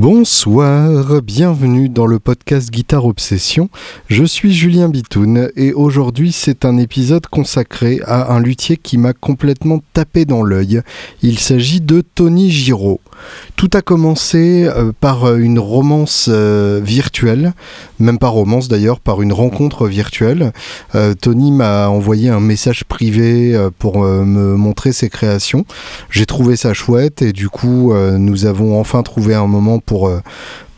Bonsoir, bienvenue dans le podcast Guitare Obsession. Je suis Julien Bitoun et aujourd'hui c'est un épisode consacré à un luthier qui m'a complètement tapé dans l'œil. Il s'agit de Tony Giraud. Tout a commencé euh, par euh, une romance euh, virtuelle, même pas romance d'ailleurs, par une rencontre virtuelle. Tony m'a envoyé un message privé pour me montrer ses créations. J'ai trouvé ça chouette et du coup nous avons enfin trouvé un moment pour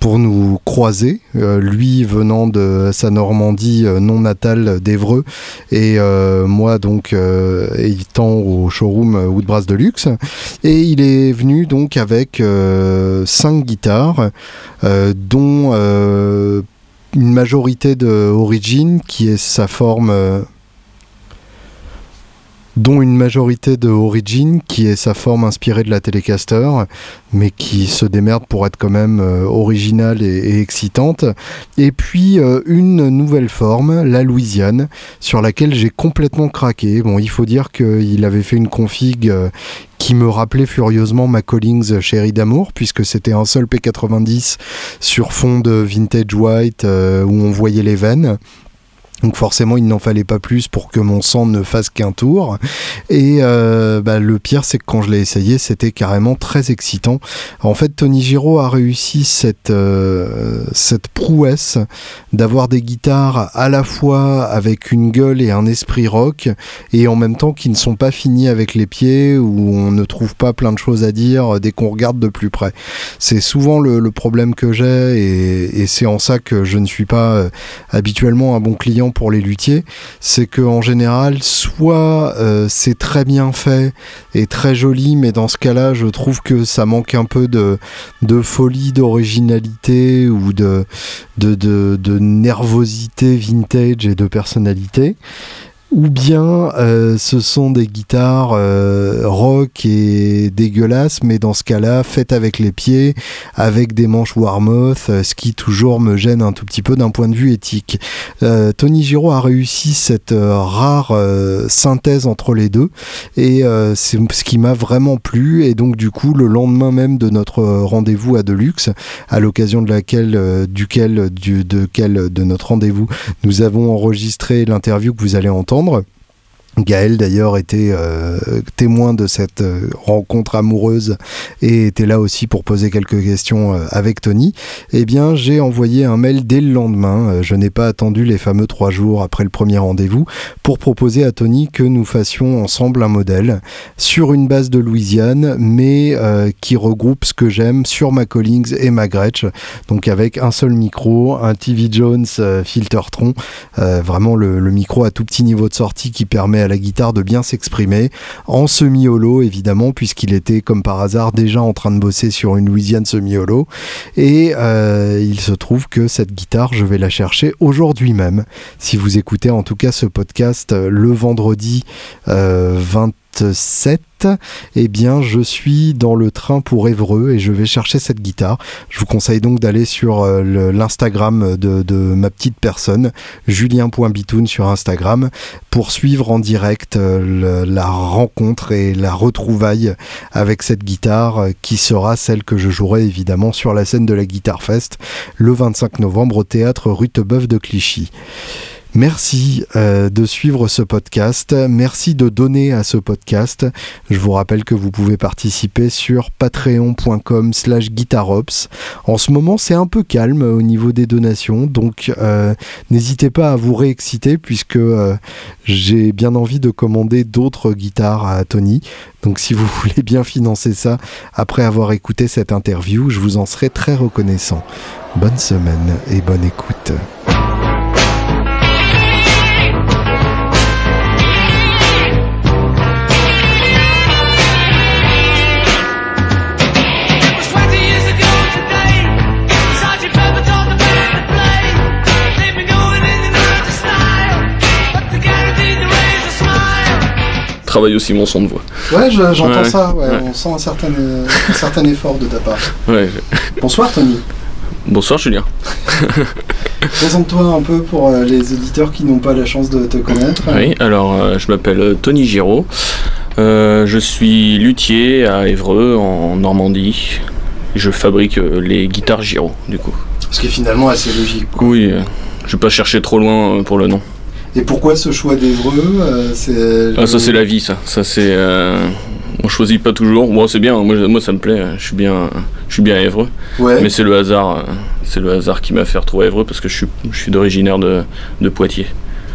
pour nous croiser, euh, lui venant de sa Normandie euh, non natale d'Evreux et euh, moi donc étant au showroom Woodbrass Deluxe. Et il est venu donc avec cinq guitares dont une majorité de Origin qui est sa forme dont une majorité de Origin, qui est sa forme inspirée de la Telecaster, mais qui se démerde pour être quand même euh, originale et, excitante. Et puis euh, une nouvelle forme, la Louisiane, sur laquelle j'ai complètement craqué. Bon, il faut dire qu'il avait fait une config euh, qui me rappelait furieusement ma Collings Chérie d'amour, puisque c'était un seul P90 sur fond de vintage white où on voyait les veines. Donc forcément, il n'en fallait pas plus pour que mon sang ne fasse qu'un tour. Et euh, bah, le pire, c'est que quand je l'ai essayé, c'était carrément très excitant. En fait, Tony Giraud a réussi cette, euh, cette prouesse d'avoir des guitares à la fois avec une gueule et un esprit rock, et en même temps qui ne sont pas finis avec les pieds, où on ne trouve pas plein de choses à dire dès qu'on regarde de plus près. C'est souvent le, problème que j'ai, et, et c'est en ça que je ne suis pas euh, habituellement un bon client pour les luthiers, c'est que en général, soit euh, c'est très bien fait et très joli, mais dans ce cas-là, je trouve que ça manque un peu de, folie, d'originalité ou de nervosité vintage et de personnalité ou bien euh, ce sont des guitares euh, rock et dégueulasses, mais dans ce cas-là, faites avec les pieds, avec des manches Warmoth, euh, ce qui toujours me gêne un tout petit peu d'un point de vue éthique. Tony Giraud a réussi cette rare synthèse entre les deux, et c'est ce qui m'a vraiment plu, et donc du coup, le lendemain même de notre rendez-vous à Deluxe, à l'occasion de laquelle, duquel, du, de, quel, de notre rendez-vous, nous avons enregistré l'interview que vous allez entendre, septembre. Gaël d'ailleurs était euh, témoin de cette euh, rencontre amoureuse et était là aussi pour poser quelques questions euh, avec Tony. Eh bien, j'ai envoyé un mail dès le lendemain. je n'ai pas attendu les fameux trois jours après le premier rendez-vous pour proposer à Tony que nous fassions ensemble un modèle sur une base de Louisiane, mais qui regroupe ce que j'aime sur ma Collings et ma Gretsch. Donc avec un seul micro, un TV Jones Filtertron, vraiment le, le micro à tout petit niveau de sortie qui permet à la guitare de bien s'exprimer, en semi-holo évidemment, puisqu'il était comme par hasard déjà en train de bosser sur une Louisiane semi-holo. Et euh, il se trouve que cette guitare, je vais la chercher aujourd'hui même. Si vous écoutez en tout cas ce podcast euh, le vendredi 20 euh, 7, eh bien je suis dans le train pour Évreux et je vais chercher cette guitare. Je vous conseille donc d'aller sur euh, l'Instagram de, ma petite personne, julien.bitoun sur Instagram, pour suivre en direct euh, la rencontre et la retrouvaille avec cette guitare euh, qui sera celle que je jouerai évidemment sur la scène de la Guitar Fest le 25 novembre au théâtre Rutebeuf de Clichy. Merci euh, de suivre ce podcast. Merci de donner à ce podcast. Je vous rappelle que vous pouvez participer sur patreon.com slash guitarops. En ce moment, c'est un peu calme au niveau des donations, donc euh, n'hésitez pas à vous réexciter puisque euh, j'ai bien envie de commander d'autres guitares à Tony. Donc si vous voulez bien financer ça après avoir écouté cette interview, je vous en serai très reconnaissant. Bonne semaine et bonne écoute. Travaille aussi mon son de voix. Ouais, j'entends ça, on sent un certain, un certain effort de ta part. Bonsoir Tony. Bonsoir Julien. Présente-toi un peu pour euh, les auditeurs qui n'ont pas la chance de te connaître. Oui, alors euh, je m'appelle euh, Tony Giraud. je suis luthier à Évreux en Normandie. je fabrique euh, les guitares Giro, du coup. Ce qui est finalement assez logique. quoi. Oui, euh, je vais pas chercher trop loin euh, pour le nom. Et pourquoi ce choix d'Evreux euh, Ah, ça c'est la vie, ça. Ça c'est. euh, on choisit pas toujours. Bon, c'est bien. Moi, moi, ça me plaît. Je suis bien, je suis bien Évreux. Ouais. Mais c'est le hasard. euh, C'est le hasard qui m'a fait retrouver Évreux parce que je suis, je suis d'originaire de, de Poitiers.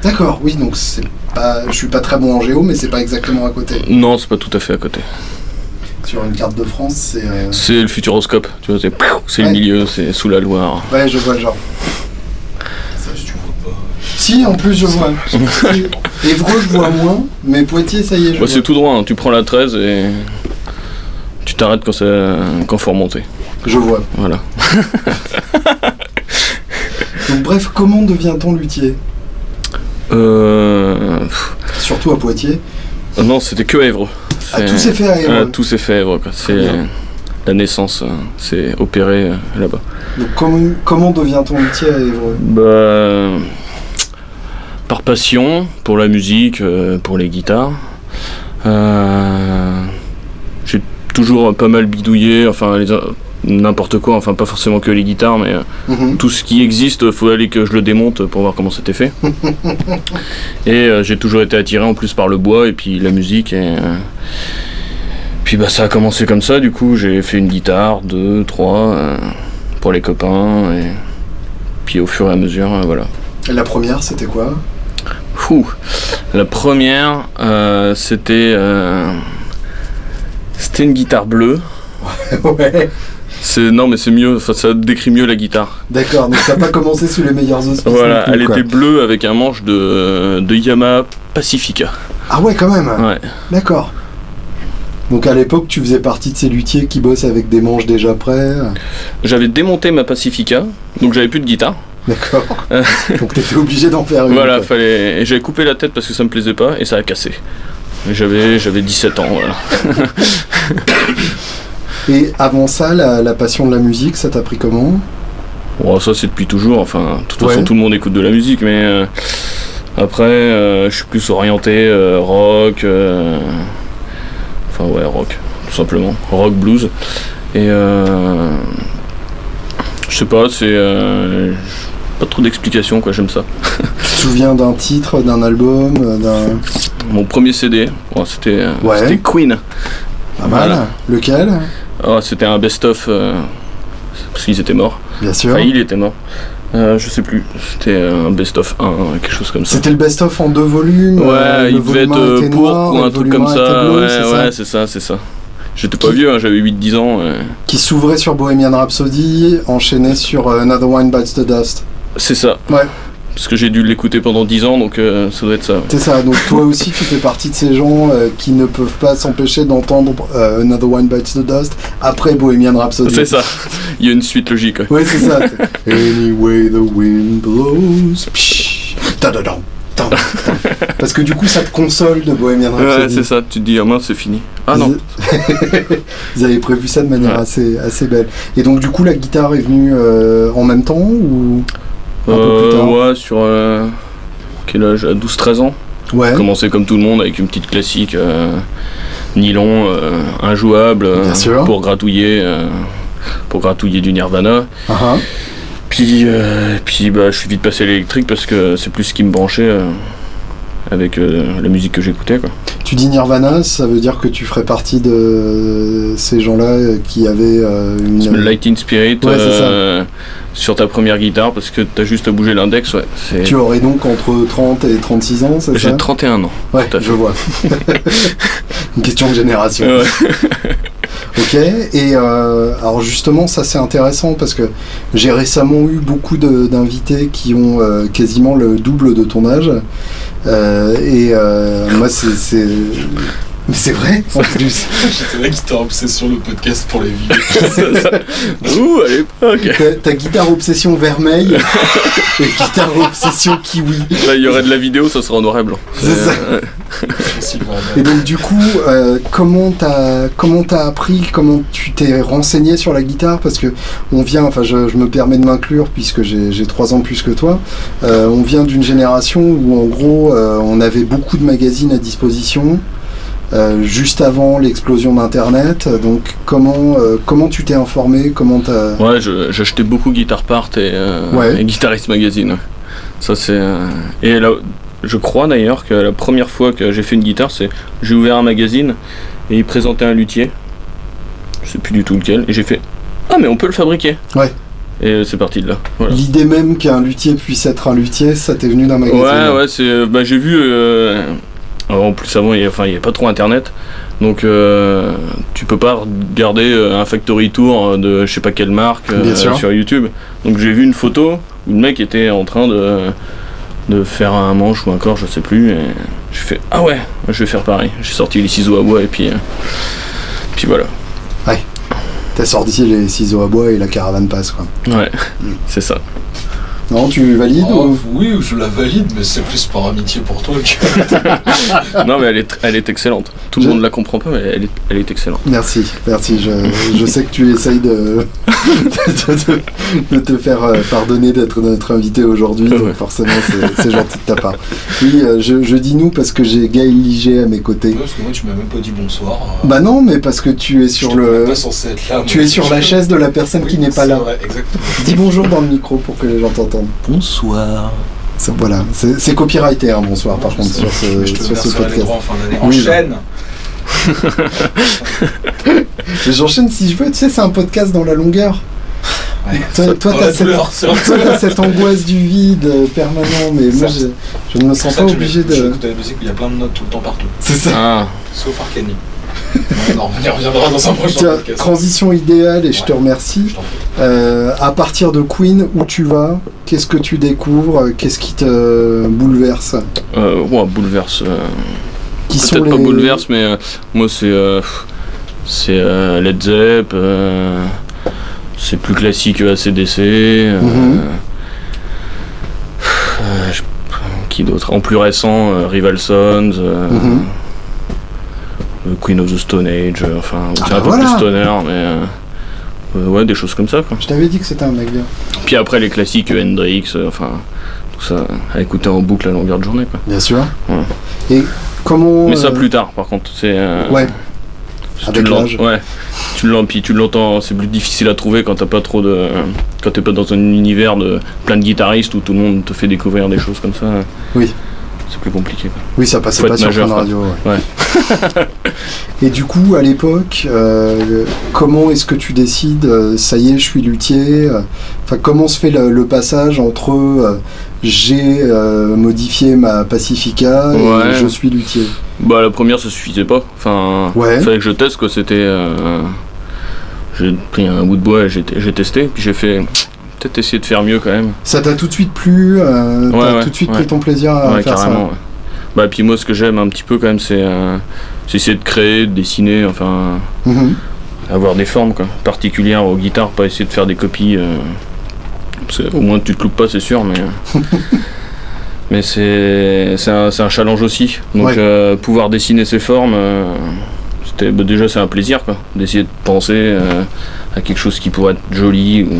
D'accord, oui, donc c'est pas, je suis pas très bon en géo, mais c'est pas exactement à côté. Non, c'est pas tout à fait à côté. Sur une carte de France, c'est. euh, C'est le futuroscope. Tu vois, c'est, c'est Ouais. le milieu, c'est sous la Loire. Ouais, je vois le genre. Ça, je tu vois pas. Si, en plus, je vois. Évreux, je vois moins, mais Poitiers, ça y est, je Bah, vois. c'est tout droit. hein. Tu prends la 13 et tu t'arrêtes quand ça, quand faut remonter. Je vois. Voilà. Donc, bref, comment devient-on luthier Euh, Surtout à Poitiers. non, c'était que à Évreux. Ah, C'est- tout s'est fait à Ah, Évreux. tout s'est fait à Évreux. quoi. C'est bien. la naissance, euh, c'est opéré euh, là-bas. Donc, comment, comment devient-on luthier à Évreux Bah, par passion pour la musique, euh, pour les guitares. Euh, j'ai toujours pas mal bidouillé, enfin les- n'importe quoi, enfin pas forcément que les guitares, mais euh, Mhm. tout ce qui existe, faut aller que je le démonte pour voir comment c'était fait. et euh, j'ai toujours été attiré en plus par le bois et puis la musique. Et, euh, puis bah ça a commencé comme ça, du coup j'ai fait une guitare, deux, trois, euh, pour les copains. Et puis au fur et à mesure, voilà. Et La première, c'était quoi? Fou. La première, euh, c'était euh, c'était une guitare bleue. Ouais. C'est non mais c'est mieux, enfin, ça décrit mieux la guitare. D'accord, donc t'as pas commencé sous les meilleurs auspices. Voilà, plus, elle quoi. était bleue avec un manche de, de Yamaha Pacifica. Ah ouais, quand même. Ouais. D'accord. Donc à l'époque, tu faisais partie de ces luthiers qui bossent avec des manches déjà prêts. J'avais démonté ma Pacifica, donc j'avais plus de guitare. D'accord. Euh. Donc t'étais obligé d'en faire une. Voilà, quoi. fallait. Et j'avais coupé la tête parce que ça me plaisait pas et ça a cassé. J'avais j'avais 17 ans, voilà. Et avant ça, la, la passion de la musique, ça t'a pris comment? Bon, ça c'est depuis toujours, enfin, de toute Ouais. façon tout le monde écoute de la musique, mais euh, après euh, je suis plus orienté euh, rock, enfin ouais rock, tout simplement, rock blues, et euh, je sais pas, c'est pas trop d'explications quoi, j'aime ça. Tu te souviens d'un titre, d'un album, euh, d'un. Mon premier CD, bon, c'était euh, Ouais. c'était Queen, Pas mal. Voilà. Lequel? Ah, c'était un best-of euh, parce qu'ils étaient morts, Bien sûr. enfin il était mort. Euh, je sais plus, c'était un best-of 1, quelque chose comme ça. C'était le best-of en deux volumes. Ouais, euh, il devait être noir, ou un truc comme ça. bleu, ouais, c'est ça ouais, c'est ça, c'est ça. J'étais pas Qui- vieux, hein, j'avais 8-10 ans. euh. Qui s'ouvrait sur Bohemian Rhapsody, enchaîné sur Another One Bites the Dust. C'est ça. Ouais. Parce que j'ai dû l'écouter pendant 10 ans, donc euh, ça doit être ça. ouais. C'est ça, donc toi aussi tu fais partie de ces gens euh, qui ne peuvent pas s'empêcher d'entendre euh, Another One Bites the Dust après Bohemian Rhapsody. C'est ça. Il y a une suite logique. ouais. Oui, c'est ça. Anyway the wind blows. Psh, tam, tam. Parce que du coup ça te console de Bohemian Ouais, Rhapsody. c'est ça. Tu te dis, ah mince, c'est fini. Ah non. Ils avaient prévu ça de manière Ouais. assez, assez belle. Et donc du coup la guitare est venue euh, en même temps ou? Un peu plus Euh, tard ouais, sur. euh, quel âge? À 12-13 ans. Ouais. J'ai commencé comme tout le monde avec une petite classique euh, nylon, euh, injouable, euh, pour gratouiller. euh, pour gratouiller du Nirvana. Ah, ah. Puis, euh, puis bah, je suis vite passé à l'électrique parce que c'est plus ce qui me branchait euh, avec euh, la musique que j'écoutais. quoi. Tu dis Nirvana, ça veut dire que tu ferais partie de ces gens-là euh, qui avaient euh, une. Lighting Spirit Ouais, euh, sur ta première guitare parce que t'as juste à bouger l'index. Ouais, Tu aurais donc entre 30 et 36 ans, c'est ça J'ai 31 ans. Ouais, tout à fait. je vois. une question de génération. Ok, et euh, alors justement, ça c'est intéressant parce que j'ai récemment eu beaucoup d'invités qui ont quasiment le double de ton âge. Euh, et euh, moi, c'est. Mais c'est vrai, en plus. J'étais là qui t'ai obsession le podcast pour les ça. Ouh, à l'époque. Ta, ta guitare obsession vermeil et guitare obsession kiwi. Là, il y aurait de la vidéo, ça sera en noir et blanc. C'est ça. euh, Et donc du coup, euh, comment t'as comment t'as appris, comment tu t'es renseigné sur la guitare? Parce que on vient, enfin je, je me permets de m'inclure puisque j'ai j'ai trois ans de plus que toi. Euh, on vient d'une génération où en gros euh, on avait beaucoup de magazines à disposition. Euh, juste avant l'explosion d'Internet. Donc comment, euh, comment tu t'es informé Comment t'as... Ouais, j'achetais beaucoup Guitar Part et, euh, Ouais. et Guitarist Magazine. Ça c'est euh, et là, je crois d'ailleurs que la première fois que j'ai fait une guitare, c'est j'ai ouvert un magazine et il présentait un luthier. Je sais plus du tout lequel et j'ai fait ah mais on peut le fabriquer. Ouais. Et c'est parti de là. Voilà. L'idée même qu'un luthier puisse être un luthier, ça t'est venu d'un magazine Ouais, ouais, c'est. euh, Bah, j'ai vu. euh, alors, en plus, avant, il n'y enfin, il y a pas trop internet. Donc, euh, tu peux pas regarder euh, un factory tour de je sais pas quelle marque euh, sur YouTube. Donc, j'ai vu une photo où le mec était en train de, de faire un manche ou un corps, je sais plus. Et j'ai fait Ah ouais, je vais faire pareil. J'ai sorti les ciseaux à bois et puis. euh, puis voilà. T'as sorti les ciseaux à bois et la caravane passe quoi. Ouais, c'est ça. Non, tu valides Oh, ou... oui, je la valide, mais c'est plus par amitié pour toi que. non, mais elle est, elle est excellente. Tout le monde la comprend pas, mais elle est, elle est excellente. Merci, merci. Je, je sais que tu essayes de, de, de- de te faire euh, pardonner d'être notre invité aujourd'hui, donc Ouais. forcément c'est gentil de ta part. Oui, euh, je, je dis nous parce que j'ai Gaël Liget à mes côtés. Parce que moi, tu m'as même pas dit bonsoir. euh, Bah non, mais parce que tu es sur le, pas censé être là. tu es sur la chaise de la personne Oui, qui n'est pas là. vrai, exactement. Dis bonjour dans le micro pour que les gens t'entendent. Bonsoir. Ça, Voilà, c'est c'est copyrighté, hein, bonsoir par contre sur ce, je te sur ce verserai les podcast. en fin d'année. Oui, Enchaîne J'enchaîne si je veux, tu sais, c'est un podcast dans la longueur. Ouais. Toi, t'as cette, douleur, c'est vrai. toi, t'as cette angoisse du vide euh, permanent, mais moi, je, je ne me sens pas obligé je de. écoute la musique où il y a plein de notes tout le temps partout. C'est ça. Ah, Sauf Arcani. non, on y reviendra dans un prochain Tiens, podcast. transition idéale et je te remercie. Je. Euh, à partir de Queen, où tu vas? Qu'est-ce que tu découvres? Qu'est-ce qui te bouleverse? Euh, ouais, bouleverse. euh, Qui sont Peut-être les... pas bouleverse, mais euh, moi c'est euh, c'est euh, Led Zepp, euh, c'est plus classique que ACDC. euh, Mhm. euh, qui d'autre? En plus récent, euh, Rival Sons, euh, Mhm. Queen of the Stone Age, euh, enfin c'est bah un peu voilà. plus stoner, mais euh, euh, ouais, des choses comme ça. Quoi. Je t'avais dit que c'était un mec bien. Puis après les classiques, euh, Hendrix, euh, enfin tout ça à écouter en boucle à longueur de journée. Quoi. Bien sûr. Ouais. Et comment. Mais ça euh, plus tard, par contre. C'est euh, Ouais. tu Avec. Ouais. Tu puis tu l'entends, c'est plus difficile à trouver quand t'as pas trop de, quand t'es pas dans un univers de plein de guitaristes où tout le monde te fait découvrir des choses comme ça. Oui. C'est plus compliqué. quoi. Oui, ça passait pas sur majeur. Radio. ouais. Et du coup, à l'époque, euh, comment est-ce que tu décides euh, Ça y est, je suis luthier. euh, Enfin, comment se fait le, le passage entre euh, j'ai modifié ma Pacifica et Ouais. je suis luthier? Bah la première ça suffisait pas. Enfin, Ouais. fallait que je teste quoi. C'était, j'ai pris un bout de bois, et j'ai j'ai testé, puis j'ai fait peut-être essayer de faire mieux quand même. Ça t'a tout de suite plu euh, Ouais, T'as ouais, tout de suite ouais. pris ton plaisir à faire carrément. ouais. Bah puis moi ce que j'aime un petit peu quand même c'est euh, essayer de créer, de dessiner, enfin. ça Mhm. avoir des formes quoi, particulières aux guitares, pas essayer de faire des copies. euh, parce que au moins tu te loupes pas, c'est sûr, mais. mais c'est un, un challenge aussi. Donc pouvoir dessiner ces formes, c'était bah, déjà c'est un plaisir quoi, d'essayer de penser à quelque chose qui pourrait être joli ou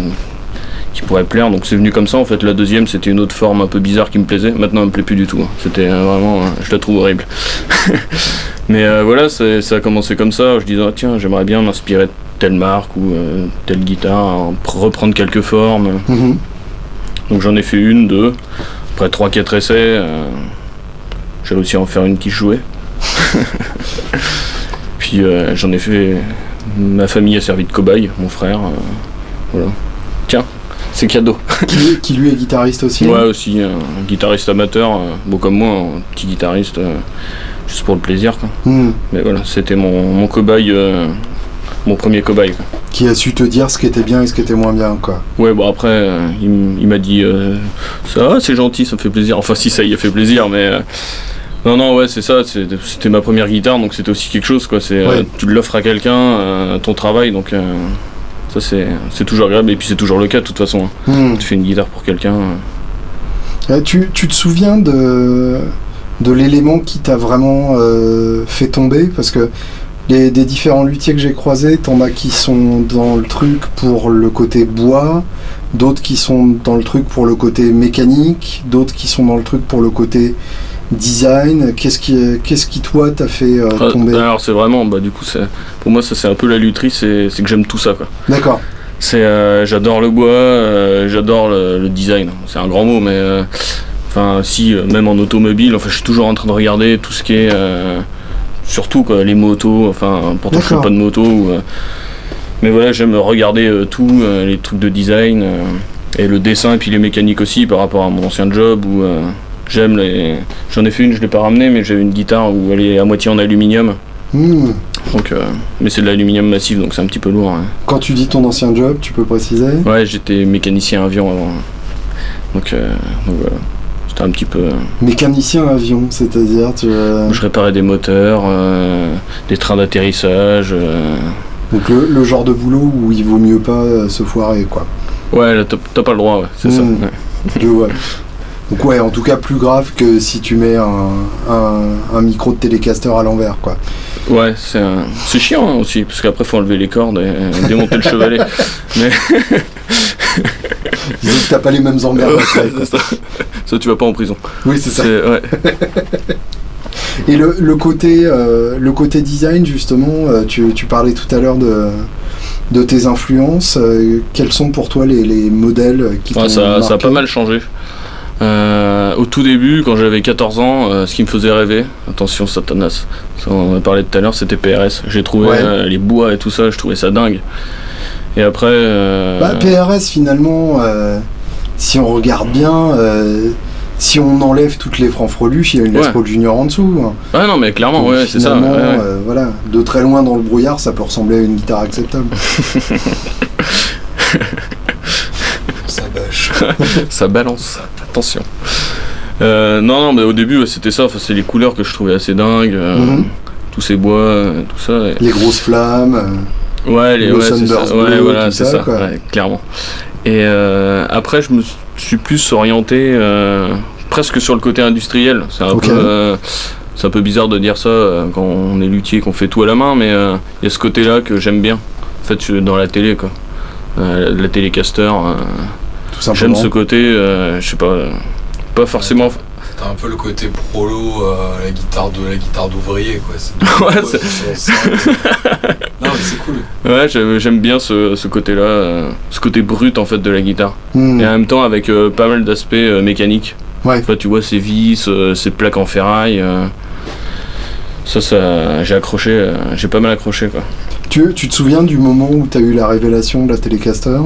qui pourrait plaire. Donc c'est venu comme ça en fait. La deuxième c'était une autre forme un peu bizarre qui me plaisait. Maintenant elle me plaît plus du tout. C'était euh, vraiment, euh, je la trouve horrible. Mais euh, voilà, ça a commencé comme ça. Je disais, ah, tiens, j'aimerais bien m'inspirer de telle marque ou euh, telle guitare, en pr- reprendre quelques formes. Mhm. Donc j'en ai fait une, deux. Après 3-4 essais, euh, j'ai réussi à en faire une qui jouait. Puis j'en ai fait. Ma famille a servi de cobaye, mon frère. voilà. C'est cadeau. qui, qui lui est guitariste aussi Ouais, aussi, un guitariste amateur, euh, bon comme moi, un petit guitariste, euh, juste pour le plaisir. Quoi. Mhm. Mais voilà, c'était mon, mon cobaye, euh, mon premier cobaye. quoi. Qui a su te dire ce qui était bien et ce qui était moins bien, quoi. Ouais, bon après, euh, il, m'a dit euh, ça, c'est gentil, ça me fait plaisir. Enfin, si ça y a fait plaisir, mais euh, non, non, ouais, c'est ça. C'était ma première guitare, donc c'était aussi quelque chose, quoi. C'est euh, Ouais. tu l'offres à quelqu'un, euh, ton travail, donc euh, ça c'est toujours agréable. Et puis c'est toujours le cas de toute façon. hein. Mhm. Tu fais une guitare pour quelqu'un. euh, Euh, tu, tu te souviens de, de l'élément qui t'a vraiment euh, fait tomber? Parce que les, des différents luthiers que j'ai croisés, t'en as qui sont dans le truc pour le côté bois, d'autres qui sont dans le truc pour le côté mécanique, d'autres qui sont dans le truc pour le côté design Qu'est-ce qui, qu'est-ce qui toi t'a fait euh, Ah, tomber? Alors c'est vraiment, bah du coup c'est, pour moi ça c'est un peu la lutherie, c'est, c'est que j'aime tout ça quoi. D'accord. C'est, euh, j'adore le bois, euh, j'adore le, le design. C'est un grand mot, mais euh, enfin si euh, même en automobile, enfin je suis toujours en train de regarder tout ce qui est, euh, surtout quoi, les motos. Enfin pourtant je fais D'accord. pas de moto, ou, euh, mais voilà j'aime regarder euh, tout, euh, les trucs de design euh, et le dessin et puis les mécaniques aussi par rapport à mon ancien job euh, j'aime les. J'en ai fait une, je l'ai pas ramenée, mais j'avais une guitare où elle est à moitié en aluminium. Hmm. Donc, euh, mais c'est de l'aluminium massif, donc c'est un petit peu lourd. hein. Quand tu dis ton ancien job, tu peux préciser? Ouais, j'étais mécanicien avion avant. Donc, euh, donc voilà. C'était un petit peu. euh, Mécanicien avion, c'est-à-dire tu, euh, Je réparais des moteurs, des trains d'atterrissage. donc le, le genre de boulot où il vaut mieux pas se foirer quoi. Ouais, t'as pas le droit, ouais, c'est ça. Mm. ouais. Je vois. Donc ouais, en tout cas plus grave que si tu mets un, un, un micro de télécaster à l'envers quoi. Ouais, c'est un- c'est chiant hein, aussi, parce qu'après faut enlever les cordes et démonter le chevalet. Mais Disons que t'as pas les mêmes emmerdes après, quoi. ça, ça, tu vas pas en prison. Oui c'est ça. C'est- ouais. Et le, le côté, euh, le côté design, justement, euh, tu, tu parlais tout à l'heure de, de tes influences. euh, quels sont pour toi les, les modèles qui Ouais, t'ont ça, ça a pas mal changé. Euh, au tout début, quand j'avais 14 ans, euh, ce qui me faisait rêver, attention Satanas, ça on en a parlé tout à l'heure, c'était PRS. J'ai trouvé Ouais. euh, les bois et tout ça, je trouvais ça dingue. Et après. Bah, PRS, finalement, si on regarde bien, si on enlève toutes les francs-freluches, il y a une Les Ouais. Paul Junior en dessous. hein. Ouais, non, mais clairement, Donc, ouais, c'est ça. ouais, voilà, de très loin dans le brouillard, ça peut ressembler à une guitare acceptable. Ça balance, attention. Euh, non, non, mais au début, c'était ça, enfin, c'est les couleurs que je trouvais assez dingues. euh, Mhm. Tous ces bois, euh, tout ça. et- Les grosses flammes. euh, Ouais, les, Le ouais, c'est ça. Ouais, voilà, ça, ça, ouais, clairement. Et après, je me suis plus orienté presque sur le côté industriel. C'est un, peu, c'est un peu bizarre de dire ça euh, quand on est luthier, qu'on fait tout à la main, mais euh, il y a ce côté-là que j'aime bien. En fait, dans la télé, quoi. Euh, la télécaster, j'aime ce côté, euh, je sais pas, pas forcément. T'as un peu le côté prolo, euh, la guitare de la guitare d'ouvrier quoi. C'est Ouais, ça. Non mais c'est cool. Ouais, j'aime j'aime bien ce, ce côté-là, euh, ce côté brut en fait de la guitare. Hmm. Et en même temps avec euh, pas mal d'aspects euh, mécaniques. Ouais. Enfin, tu vois ces vis, euh, ces plaques en ferraille. euh, ça, ça, j'ai accroché, euh, j'ai pas mal accroché quoi. Tu, tu te souviens du moment où tu as eu la révélation de la télécaster Euh...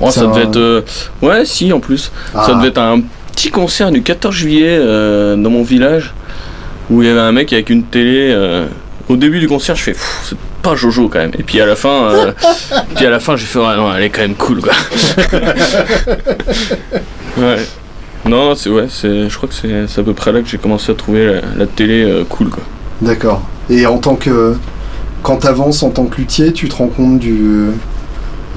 oh, ça devait être, euh, ouais, si en plus. Ça Ah. devait être un petit concert du 14 juillet euh, dans mon village où il y avait un mec avec une télé. Au début du concert, je fais, c'est pas Jojo quand même. Et puis à la fin, euh, puis à la fin, j'ai fait, non, elle est quand même cool quoi. ouais. Non, c'est ouais, c'est, je crois que c'est, c'est à peu près là que j'ai commencé à trouver la, la télé euh, cool quoi. D'accord. Et en tant que. Quand tu avances en tant que luthier, tu te rends compte du,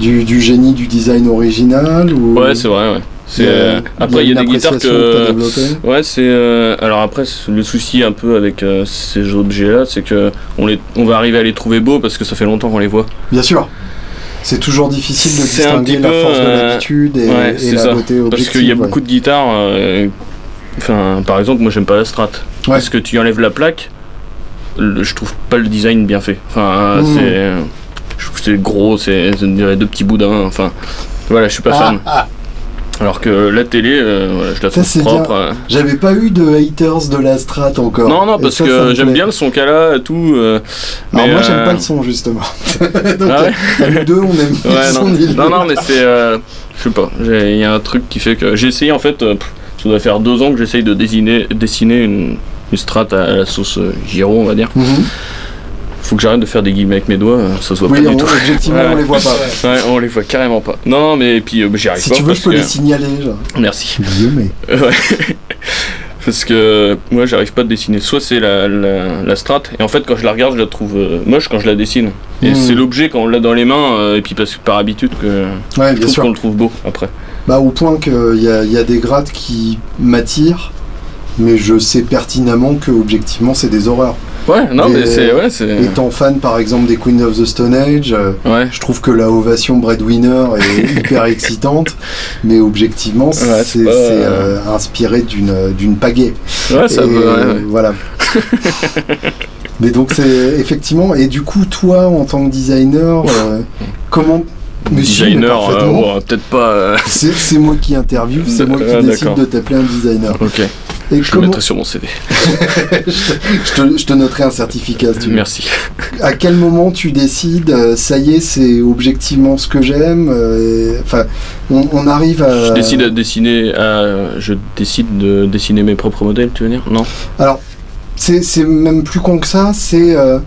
du, du génie du design original ou... Ouais, c'est vrai. Ouais. C'est, euh, après, il y a des guitares que que. Ouais, c'est. euh, alors après, le souci un peu avec euh, ces objets-là, c'est que on, les, on va arriver à les trouver beaux parce que ça fait longtemps qu'on les voit. Bien sûr. C'est toujours difficile de C'est un distinguer petit la peu, force de l'habitude et, ouais, et c'est la ça. beauté objective. Parce qu'il y a ouais. beaucoup de guitares. Enfin, par exemple, moi j'aime pas la Strat. Parce que tu enlèves la plaque, le- je trouve pas le design bien fait. Enfin, Mhm. c'est. Je trouve que c'est gros, c'est deux petits boudins. Enfin, voilà, je suis pas Ah, fan. ah, Alors que la télé, euh, voilà, je la Ça, trouve c'est propre. euh. J'avais pas eu de haters de la strat encore. Non, non, parce ça, ça que me j'aime bien le son qu'elle a et tout. euh, Alors mais, moi j'aime euh, pas le son justement. Donc Ah ouais nous deux on aime Ouais, le non. son non, non, mais c'est. euh, je sais pas. Il y a un truc qui fait que. J'ai essayé en fait. euh, pff, ça doit faire deux ans que j'essaye de dessiner, dessiner une, une strat à la sauce euh, Giro, on va dire. Mhm. Faut que j'arrête de faire des guillemets avec mes doigts, euh, ça se voit Oui, pas on- du tout. objectivement Ouais. on les voit pas. Ouais, on les voit carrément pas. Non, mais puis euh, j'y arrive Si pas. tu veux je peux que- les signaler. Genre. Merci. Guillemets. Ouais. Parce que moi j'arrive pas à dessiner. Soit c'est la, la, la strat, et en fait quand je la regarde je la trouve euh, moche quand je la dessine. Et Mhm. c'est l'objet quand on l'a dans les mains, euh, et puis parce que par habitude que Ouais je trouve qu'on le trouve beau après. Bah au point qu'il y a, y a des grattes qui m'attirent, mais je sais pertinemment que objectivement c'est des horreurs. Ouais, non, mais c'est. Ouais. Étant fan par exemple des Queen of the Stone Age, euh, Ouais. je trouve que la ovation Breadwinner est hyper excitante, mais objectivement, c'est Ouais, c'est, c'est pas- euh, inspiré d'une d'une pagaie. Ouais, ça Et, peut. ouais, ouais. Voilà. mais donc c'est effectivement, et du coup, toi en tant que designer, euh, comment. Mais Designer, euh, peut-être pas. euh, C'est moi qui interviewe, c'est moi qui Ah, décide de t'appeler un designer. Ok, Et je le comment mettrai sur mon CV. je, te, je te noterai un certificat si tu veux. Merci. À quel moment tu décides, euh, ça y est, c'est objectivement ce que j'aime euh, Enfin, on, on arrive à. Je décide à dessiner. à- Je décide de dessiner mes propres modèles, tu veux dire? Non? Alors, c'est c'est même plus con que ça, c'est euh,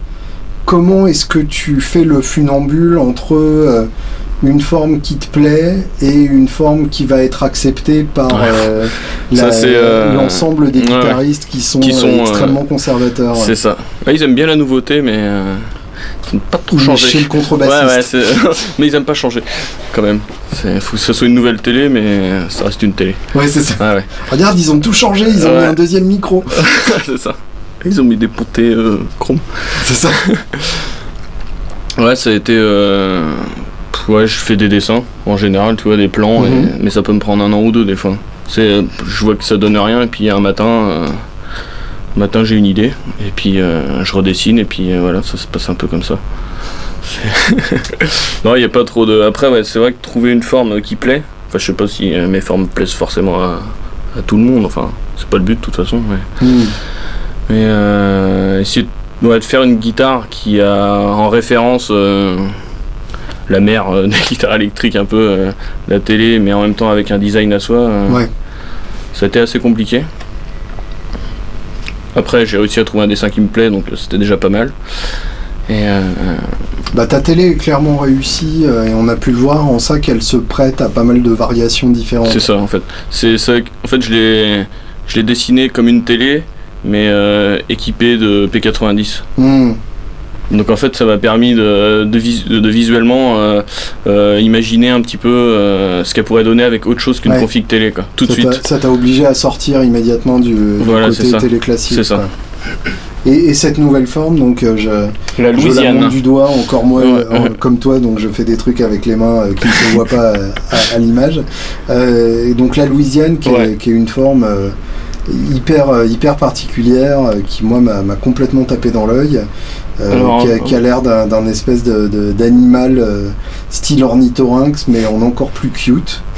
comment est-ce que tu fais le funambule entre euh, une forme qui te plaît et une forme qui va être acceptée par Ouais. euh, euh, l'ensemble des ouais. guitaristes qui sont, Qui euh, sont, extrêmement conservateurs. C'est ça. Ouais, ils aiment bien la nouveauté, mais. Ils n'ont pas trop Chez changé. le contrebassiste. mais ils aiment pas changer, quand même. Il faut que ce soit une nouvelle télé, mais ça reste une télé. Ouais, c'est ça. Regarde, ils ont tout changé, ils ont mis un deuxième micro. c'est ça. Ils ont mis des pontées euh, chrome. C'est ça. Ouais, ça a été. Ouais, je fais des dessins en général, tu vois, des plans, et- Mhm. mais ça peut me prendre un an ou deux des fois. C'est, euh, je vois que ça donne rien, et puis un matin, euh, matin j'ai une idée, et puis euh, je redessine, et puis euh, voilà, ça se passe un peu comme ça. Non, il n'y a pas trop de. Après, ouais, c'est vrai que trouver une forme qui plaît, enfin, je sais pas si mes formes plaisent forcément à, à tout le monde, enfin, c'est pas le but de toute façon, mais. Mais euh, essayer de, ouais, de faire une guitare qui a en référence la mère euh, des guitares électriques, un peu euh, la télé, mais en même temps avec un design à soi, euh, Ouais. ça a été assez compliqué. Après, j'ai réussi à trouver un dessin qui me plaît, donc c'était déjà pas mal. Et euh, Bah, ta télé est clairement réussie et on a pu le voir en ça qu'elle se prête à pas mal de variations différentes. c'est ça en fait. C'est ça. En fait, je l'ai, je l'ai dessiné comme une télé, mais équipée de P90. Hmm. Donc en fait, ça m'a permis de, de, vis- de visuellement euh, euh, imaginer un petit peu euh, ce qu'elle pourrait donner avec autre chose qu'une Ouais. config télé, quoi. Tout de Ça t'a- suite. Ça t'a obligé à sortir immédiatement du, Voilà, côté ça. télé classique. C'est ça. Et, et cette nouvelle forme, donc je, La je la monte du doigt, encore moi Ouais, comme toi, donc je fais des trucs avec les mains euh, qui ne se voient pas à, à l'image. Euh, et donc la Louisiane, qui, est, qui est une forme euh, hyper, hyper particulière, euh, qui moi m'a complètement tapé dans l'œil, Alors, qui, a, euh, qui a l'air d'un espèce de- de- d'animal euh, style ornithorynx, mais en encore plus cute.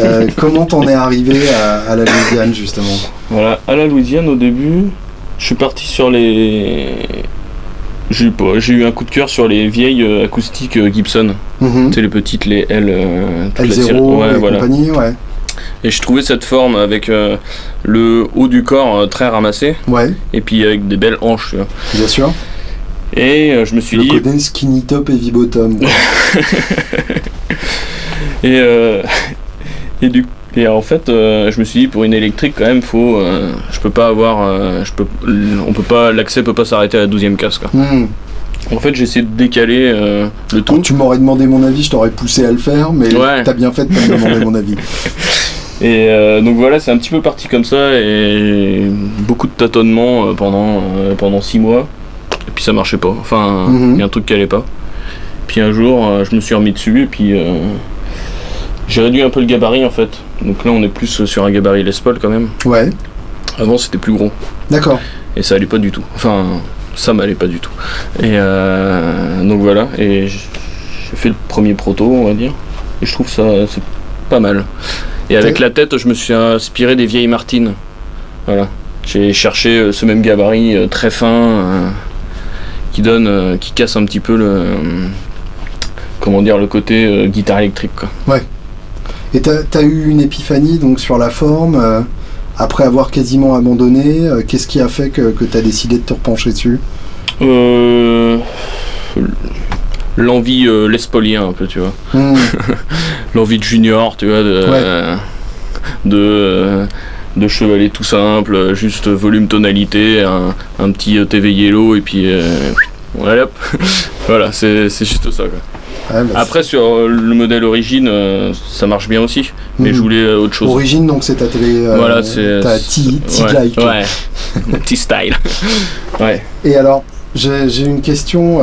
Euh, comment t'en es arrivé à, à la Louisiane justement? Voilà, à la Louisiane au début, je suis parti sur les. J'ai eu, un coup de cœur sur les vieilles euh, acoustiques euh, Gibson. Mhm. Tu sais, les petites, les L. euh, toute la L0 série. Ouais, et voilà. compagnie, ouais. Et je trouvais cette forme avec euh, le haut du corps euh, très ramassé Ouais, et puis avec des belles hanches. bien sûr. Et euh, je me suis Le dit. skinny top et bottom. quoi. Et, euh, et, du, et en fait, euh, je me suis dit pour une électrique quand même, faut, euh, je peux pas avoir, euh, je peux, on peut pas, l'accès peut pas s'arrêter à la 12e case. Quoi. Hmm. En fait, j'ai essayé de décaler euh, le Quand tout. tu m'aurais demandé mon avis, je t'aurais poussé à le faire, mais Ouais. t'as bien fait de me demander mon avis. Et euh, donc voilà, c'est un petit peu parti comme ça et beaucoup de tâtonnements euh, pendant euh, pendant six mois. Et puis ça marchait pas. Enfin, il Mhm. y a un truc qui allait pas. Puis un jour, euh, je me suis remis dessus et puis euh, j'ai réduit un peu le gabarit en fait. Donc là, on est plus sur un gabarit Les Paul quand même. Ouais, Avant, c'était plus gros. d'accord. et ça allait pas du tout. Enfin, ça m'allait pas du tout. Et euh, donc voilà, et j'ai fait le premier proto, on va dire, et je trouve ça c'est pas mal. Et avec la tête, je me suis inspiré des vieilles Martines. Voilà, j'ai cherché ce même gabarit très fin qui donne, euh, qui casse un petit peu le, comment dire, le côté euh, guitare électrique. Quoi. Et t'as as eu une épiphanie donc sur la forme, euh, après avoir quasiment abandonné, qu'est-ce qui a fait que, que t'as décidé de te repencher dessus? L'envie euh, lespolien un peu, tu vois. Hmm, l'envie de junior, tu vois, de, Ouais. euh, de, euh, de chevalet tout simple, juste volume tonalité, un, un petit euh, TV yellow et puis euh, voilà, voilà, c'est c'est juste ça. Quoi. Ouais, bah, Après, sur euh, le modèle origine, euh, ça marche bien aussi. Mais Mhm. je voulais autre chose. Origine, donc c'est ta télé. euh, voilà, c'est. Ta T-like. Ouais, ouais. T-style. ouais. Et alors, j'ai j'ai une question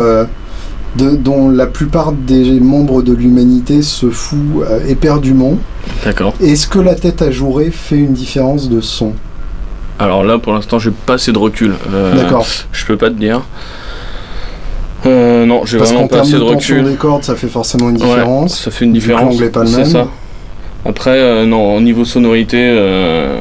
de, dont la plupart des membres de l'humanité se fout euh, éperdument. D'accord. Est-ce que la tête ajourée fait une différence de son? Alors là, pour l'instant, j'ai pas assez de recul. Euh, D'accord. Je peux pas te dire. Euh, non, j'ai vraiment pas assez de de recul. des cordes, ça fait forcément une Ouais, différence. ça fait une différence. l'angle pas le c'est même. ça. Après, euh, non, au niveau sonorité, euh,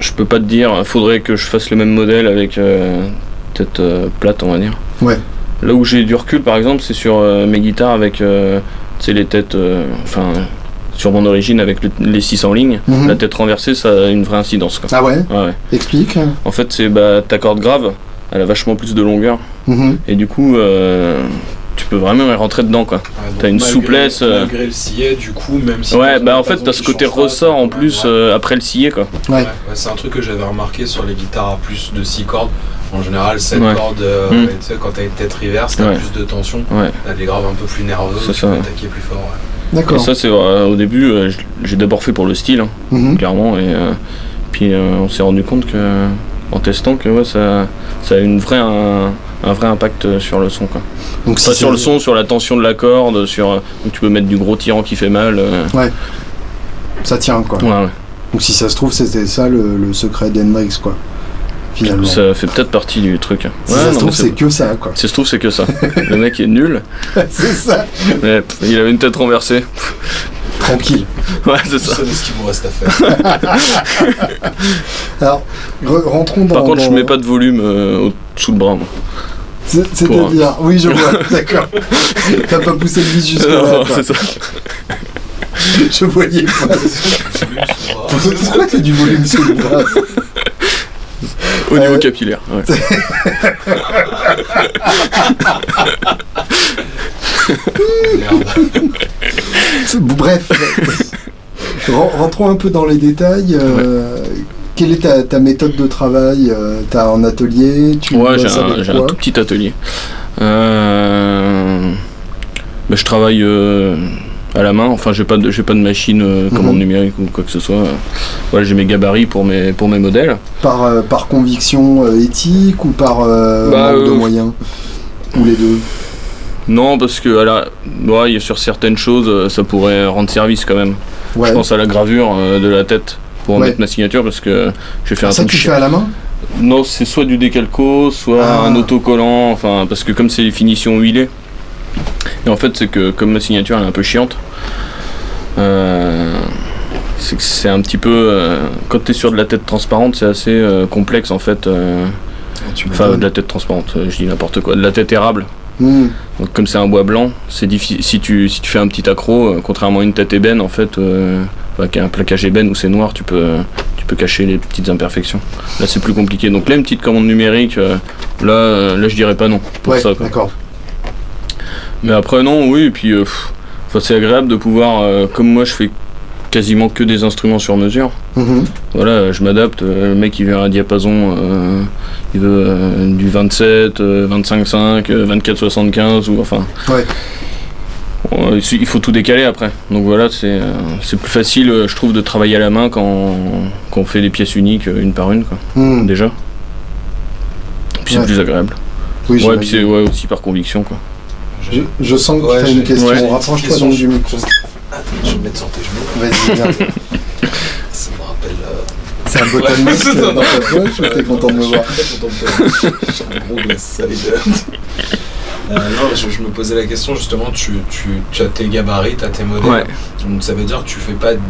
je peux pas te dire. Faudrait que je fasse le même modèle avec euh, tête euh, plate, on va dire. Ouais. Là où j'ai du recul, par exemple, c'est sur euh, mes guitares avec, euh, les têtes, euh, enfin, sur mon origine avec le- les 6 en ligne. Mhm. La tête renversée, ça a une vraie incidence. Quoi. Ah ouais Ouais, ouais. Explique. En fait, c'est bah, ta corde grave, elle a vachement plus de longueur. Mhm. Et du coup, euh, tu peux vraiment y rentrer dedans, quoi. Donc T'as une malgré- souplesse, euh, Malgré le sillet, du coup, même si. Ouais, bah en fait, t'as ce côté ressort en plus ouais. euh, après le scier, quoi. Ouais. Ouais, ouais, c'est un truc que j'avais remarqué sur les guitares à plus de 6 cordes. En général, 7 Ouais. cordes, euh, Mm. et tu sais, quand t'as une tête reverse, t'as Ouais. plus de tension. Ouais. T'as des graves un peu plus nerveux, C'est tu ça, peux attaquer plus fort. ouais. Et D'accord. ça, c'est euh, au début, euh, j'ai d'abord fait pour le style, hein, Mhm. clairement, et euh, puis euh, on s'est rendu compte que, en testant, que ouais, ça, ça a une vraie, un, un vrai impact euh, sur le son, quoi. Donc si sur le son, sur la tension de la corde, sur, euh, tu peux mettre du gros tirant qui fait mal. euh, ça tient quoi. ouais, ouais. Donc si ça se trouve, c'était ça le, le secret d'Hendrix quoi. Finalement. Ça fait peut-être partie du truc. Si Ouais, ça se trouve, c'est que ça quoi. Si ça se trouve, c'est que ça. le mec est nul, c'est ça. mais pff, il avait une tête renversée. Tranquille. Ouais, c'est Vous ça. savez ce qu'il vous reste à faire. Alors, re- rentrons dans. Par contre, je dans- mets pas de volume euh, au-dessous le bras. moi. C'est- C'est-à-dire, oui, je vois, d'accord. T'as pas poussé le vis jusque là. Non, c'est ça. Je voyais pas. Pourquoi t'as du volume sous le bras Au niveau Euh, capillaire. ouais. Bref, Ren- rentrons un peu dans les détails. euh, Quelle est ta, ta méthode de travail euh, T'as un atelier Tu Ouais, j'ai un, tout petit atelier. Euh, bah, je travaille euh, à la main. Enfin, j'ai pas de, pas de machine euh, commande Mhm. numérique ou quoi que ce soit. Voilà, j'ai mes gabarits pour mes, pour mes modèles. par, par conviction éthique ou par Bah, manque de moyens? Ou les deux? Non, parce que à la- ouais, sur certaines choses, euh, ça pourrait rendre service quand même. Ouais. Je pense à la gravure euh, de la tête pour Ouais. mettre ma signature parce que j'ai fait un ça, tu fais à la main? Non, c'est soit du décalco, soit Ah. un autocollant, enfin, parce que comme c'est les finitions huilées, et en fait, c'est que comme ma signature elle est un peu chiante, euh, c'est que c'est un petit peu. euh, quand tu es sur de la tête transparente, c'est assez euh, complexe en fait. Tu Enfin, de la tête transparente, je dis n'importe quoi, de la tête érable. Hmm. Donc, comme c'est un bois blanc, c'est difficile. Si tu, si tu fais un petit accro, euh, contrairement à une tête ébène, en fait, euh, enfin, qui a un plaquage ébène où c'est noir, tu peux, tu peux cacher les petites imperfections. Là, c'est plus compliqué. Donc là, une petite commande numérique, euh, là, euh, là, je dirais pas non pour Ouais, ça. d'accord. Mais après, non, oui, et puis, euh, c'est agréable de pouvoir, euh, comme moi, je fais quasiment que des instruments sur mesure. Mhm. Voilà, je m'adapte. euh, Le mec, il veut un diapason, euh, il veut euh, du 27, euh, 25,5, euh, 24,75, ou enfin. Ouais. Il faut tout décaler après. Donc voilà, c'est euh, c'est plus facile, euh, je trouve, de travailler à la main quand, quand on fait des pièces uniques, euh, une par une, quoi, Hmm. déjà. Puis Ouais. c'est plus agréable. Oui, Ouais, puis c'est ouais, aussi par conviction, quoi. je, je sens que Ouais, tu as une question. Rapproche-toi donc du micro. Attends, je vais me mettre sur tes genoux. Vas-y, viens. Ça me rappelle. euh, C'est un bottleneck Ouais, euh, dans ta poche ou t'es content de me voir Je suis très content de te voir. J'ai un gros glace. Euh, non, je, je me posais la question justement, tu, tu, tu as tes gabarits, tu as tes modèles. Ouais. Donc ça veut dire que tu fais pas de.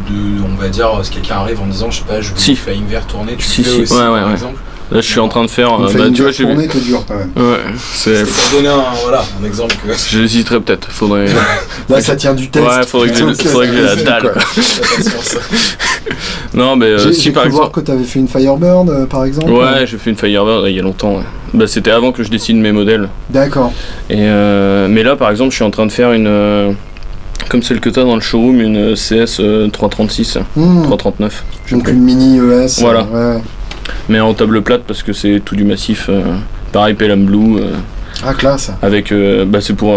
On va dire, si quelqu'un arrive en disant, je sais pas, je veux Si. une flying vert tourner, tu Si, le fais si, aussi ouais, ouais, par ouais. exemple. Là, je suis en train de faire. Une euh, bah, famille tu vois, j'ai vu. tournée, quand même. Ouais, c'est. Pour donner un, voilà, un exemple que. J'hésiterais peut-être. Faudrait. Là, ça tient du test. Ouais, faudrait que faudrait que j'ai la vas-y, dalle. Non, mais euh, J'ai si par cru voir exemple. que t'avais fait une Firebird, euh, par exemple. Ouais, j'ai fait une Firebird il y a longtemps. ouais. Bah, c'était avant que je dessine mes modèles. D'accord. Et euh, mais là, par exemple, je suis en train de faire une. euh, comme celle que t'as dans le showroom, une CS euh, 336, Hmm. 339. je Donc une mini ES. Voilà. euh, ouais. Mais en table plate parce que c'est tout du massif. euh, pareil, Pelham Blue. euh, Ah, classe, Avec, euh, bah, c'est pour,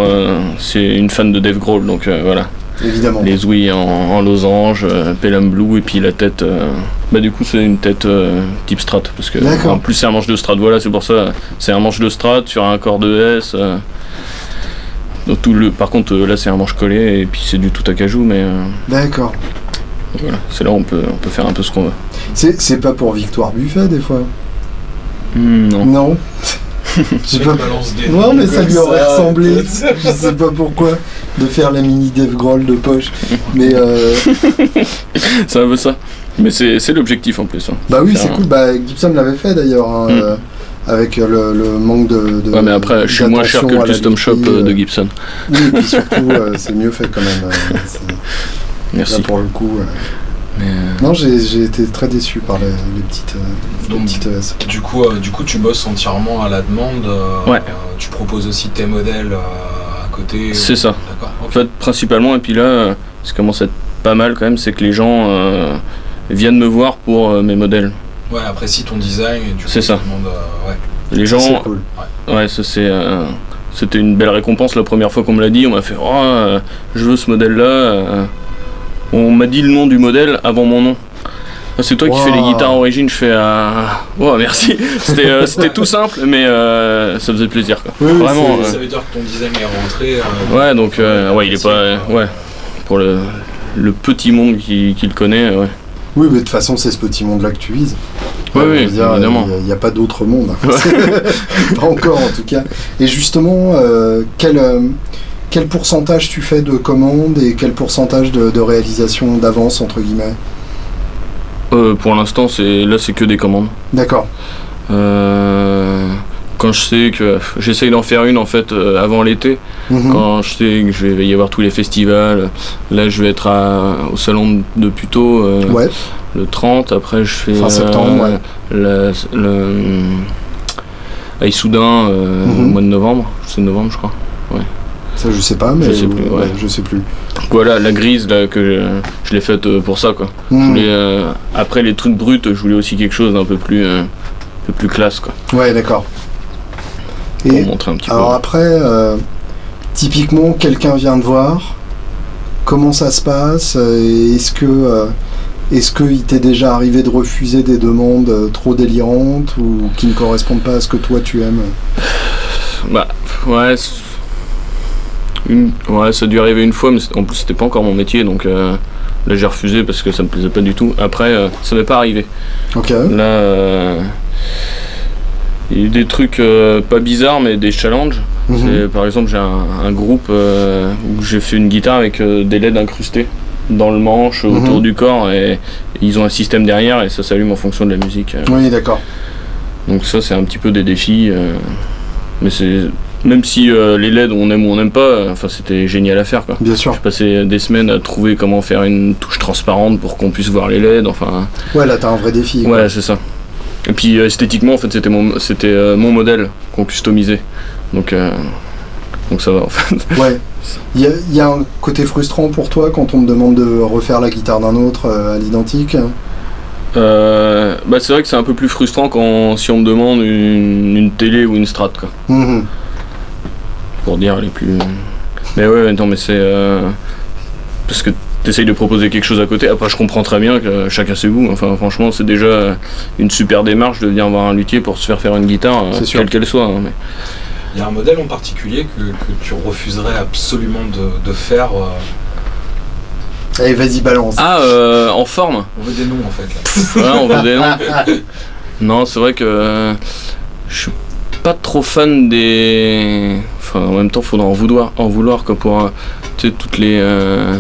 c'est une fan de Dave Grohl, donc voilà. évidemment. Les ouïes en, en losange, euh, Pelham Blue, et puis la tête. euh, bah, du coup, c'est une tête euh, type Strat, parce que D'accord. en plus, c'est un manche de Strat. Voilà, c'est pour ça. C'est un manche de Strat sur un corps de S. Donc, tout le, par contre, là, c'est un manche collé, et puis c'est du tout à cajou, mais D'accord. voilà, c'est là où on peut, on peut faire un peu ce qu'on veut. C'est c'est pas pour Victoire Buffet, des fois Hmm, non. Non. J'ai pas... balance des Non, mais ça lui aurait ressemblé. Je sais pas pourquoi. De faire la mini Dave Grohl de poche. Mais euh, C'est un peu ça. Mais c'est c'est l'objectif en plus. hein. bah oui, c'est un- cool. Bah, Gibson l'avait fait d'ailleurs. hein, Mm. euh, avec le, le manque de, de- Ouais, mais après, je suis moins cher que le custom shop euh, de euh, Gibson. Oui, et puis surtout, euh, c'est mieux fait quand même. euh, Merci. Là, pour le coup. Euh, Mais, euh, Non, j'ai j'ai été très déçu par les, les petites, euh, les Donc, petites ES. Du coup, euh, du coup, tu bosses entièrement à la demande. euh, Ouais. euh, tu proposes aussi tes modèles euh, à côté. C'est ça. D'accord. En fait, principalement, et puis là, euh, ce qui commence à être pas mal quand même, c'est que les gens euh, viennent me voir pour euh, mes modèles. Ouais, apprécie ton design. et du coup, C'est ça. euh, ouais. Les c'est gens, cool. ouais, ça c'est. euh, c'était une belle récompense la première fois qu'on me l'a dit. On m'a fait, oh, euh, je veux ce modèle-là. euh. On m'a dit le nom du modèle avant mon nom. Ah, C'est toi qui fais les Wow. guitares origine, je fais ah, oh merci. C'était euh, c'était tout simple, mais euh, ça faisait plaisir quoi. Oui, oui, Vraiment, euh, Ça veut dire que ton design est rentré. euh, Ouais, donc euh, ouais, il est pas. euh, ouais, pour le, le petit monde qui, qui le connaît, ouais. Oui, mais de toute façon, c'est ce petit monde-là que tu vises. Oui, Euh, oui. Il n'y a, pas d'autre monde. hein. pas encore, en tout cas. Et justement, euh, quel, euh, quel pourcentage tu fais de commandes et quel pourcentage de, de réalisation d'avance, entre guillemets Euh, pour l'instant, c'est là, c'est que des commandes. D'accord. Euh, quand je sais que j'essaye d'en faire une en fait euh, avant l'été, Mhm. quand je sais que je vais y avoir tous les festivals, là je vais être à- au salon de Puto Ouais, le 30, après je fais Fin septembre, ouais. la- à Issoudun Mhm. au mois de novembre, c'est novembre je crois. Ça je sais pas, mais Je sais plus, ouais. je sais plus. Voilà, la grise là que je, je l'ai faite euh, pour ça quoi. Je voulais, euh, après les trucs bruts, je voulais aussi quelque chose d'un peu plus, euh, un peu plus classe quoi, Ouais, d'accord. pour Et montrer un petit alors peu. après, typiquement, quelqu'un vient te voir. Comment ça se passe? Est-ce que est-ce qu'il t'est déjà arrivé de refuser des demandes trop délirantes ou qui ne correspondent pas à ce que toi tu aimes? Bah ouais, c'est- une, ouais, ça a dû arriver une fois, mais en plus c'était pas encore mon métier, donc euh, là j'ai refusé parce que ça me plaisait pas du tout. Après, euh, ça m'est pas arrivé. Ok. Là, euh, il y a eu des trucs pas bizarres, mais des challenges. Mhm. Par exemple, j'ai un, un groupe où j'ai fait une guitare avec des LED incrustés dans le manche, Mhm. autour du corps, et, ils ont un système derrière et ça s'allume en fonction de la musique. Oui, d'accord. Donc ça, c'est un petit peu des défis. euh, mais c'est même si euh, les LED on aime ou on n'aime pas, euh, enfin c'était génial à faire quoi. Bien sûr. J'ai passé des semaines à trouver comment faire une touche transparente pour qu'on puisse voir les LED. Enfin, Ouais, là t'as un vrai défi. quoi. ouais, c'est ça. Et puis euh, esthétiquement, en fait, c'était mon, c'était mon modèle qu'on customisait. Donc, donc ça va en fait. Ouais. Il y, y a un côté frustrant pour toi quand on te demande de refaire la guitare d'un autre à l'identique? Bah, c'est vrai que c'est un peu plus frustrant quand si on me demande une, une télé ou une strat quoi. Mhm. Pour dire les plus. Mais ouais, non, mais c'est. euh, Parce que t'essayes de proposer quelque chose à côté. Après, je comprends très bien que chacun ses goûts. Enfin, franchement, c'est déjà une super démarche de venir voir un luthier pour se faire faire une guitare, euh, C'est sûr. quelle qu'elle soit. hein, mais- Il y a un modèle en particulier que, que tu refuserais absolument de, de faire. euh, Allez, vas-y, balance. Ah, euh, en forme On veut des noms en fait là. On veut des noms. Non, c'est vrai que euh, je suis pas trop fan des. Enfin, en même temps, faudra en vouloir, en vouloir quoi, pour euh, tu sais, toutes les euh,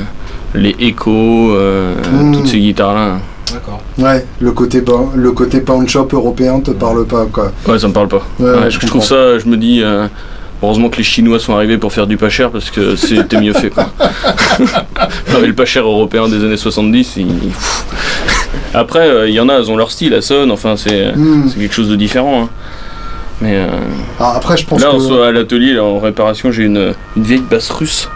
les échos, euh, Mm. toutes ces guitares là. D'accord. Ouais, le côté, le côté pound shop européen te parle pas, quoi. Ouais, ça me parle pas. Ouais, je, je trouve ça, je me dis, euh, heureusement que les Chinois sont arrivés pour faire du pas cher parce que c'était mieux fait. Quoi. Non, mais le pas cher européen des années 70, il- après, euh, il y en a, elles ont leur style, elles sonnent, enfin, c'est Hmm. c'est quelque chose de différent. hein. Mais euh, Alors après, je pense là, que. soi, à l'atelier, là, en réparation, j'ai une, une vieille basse russe.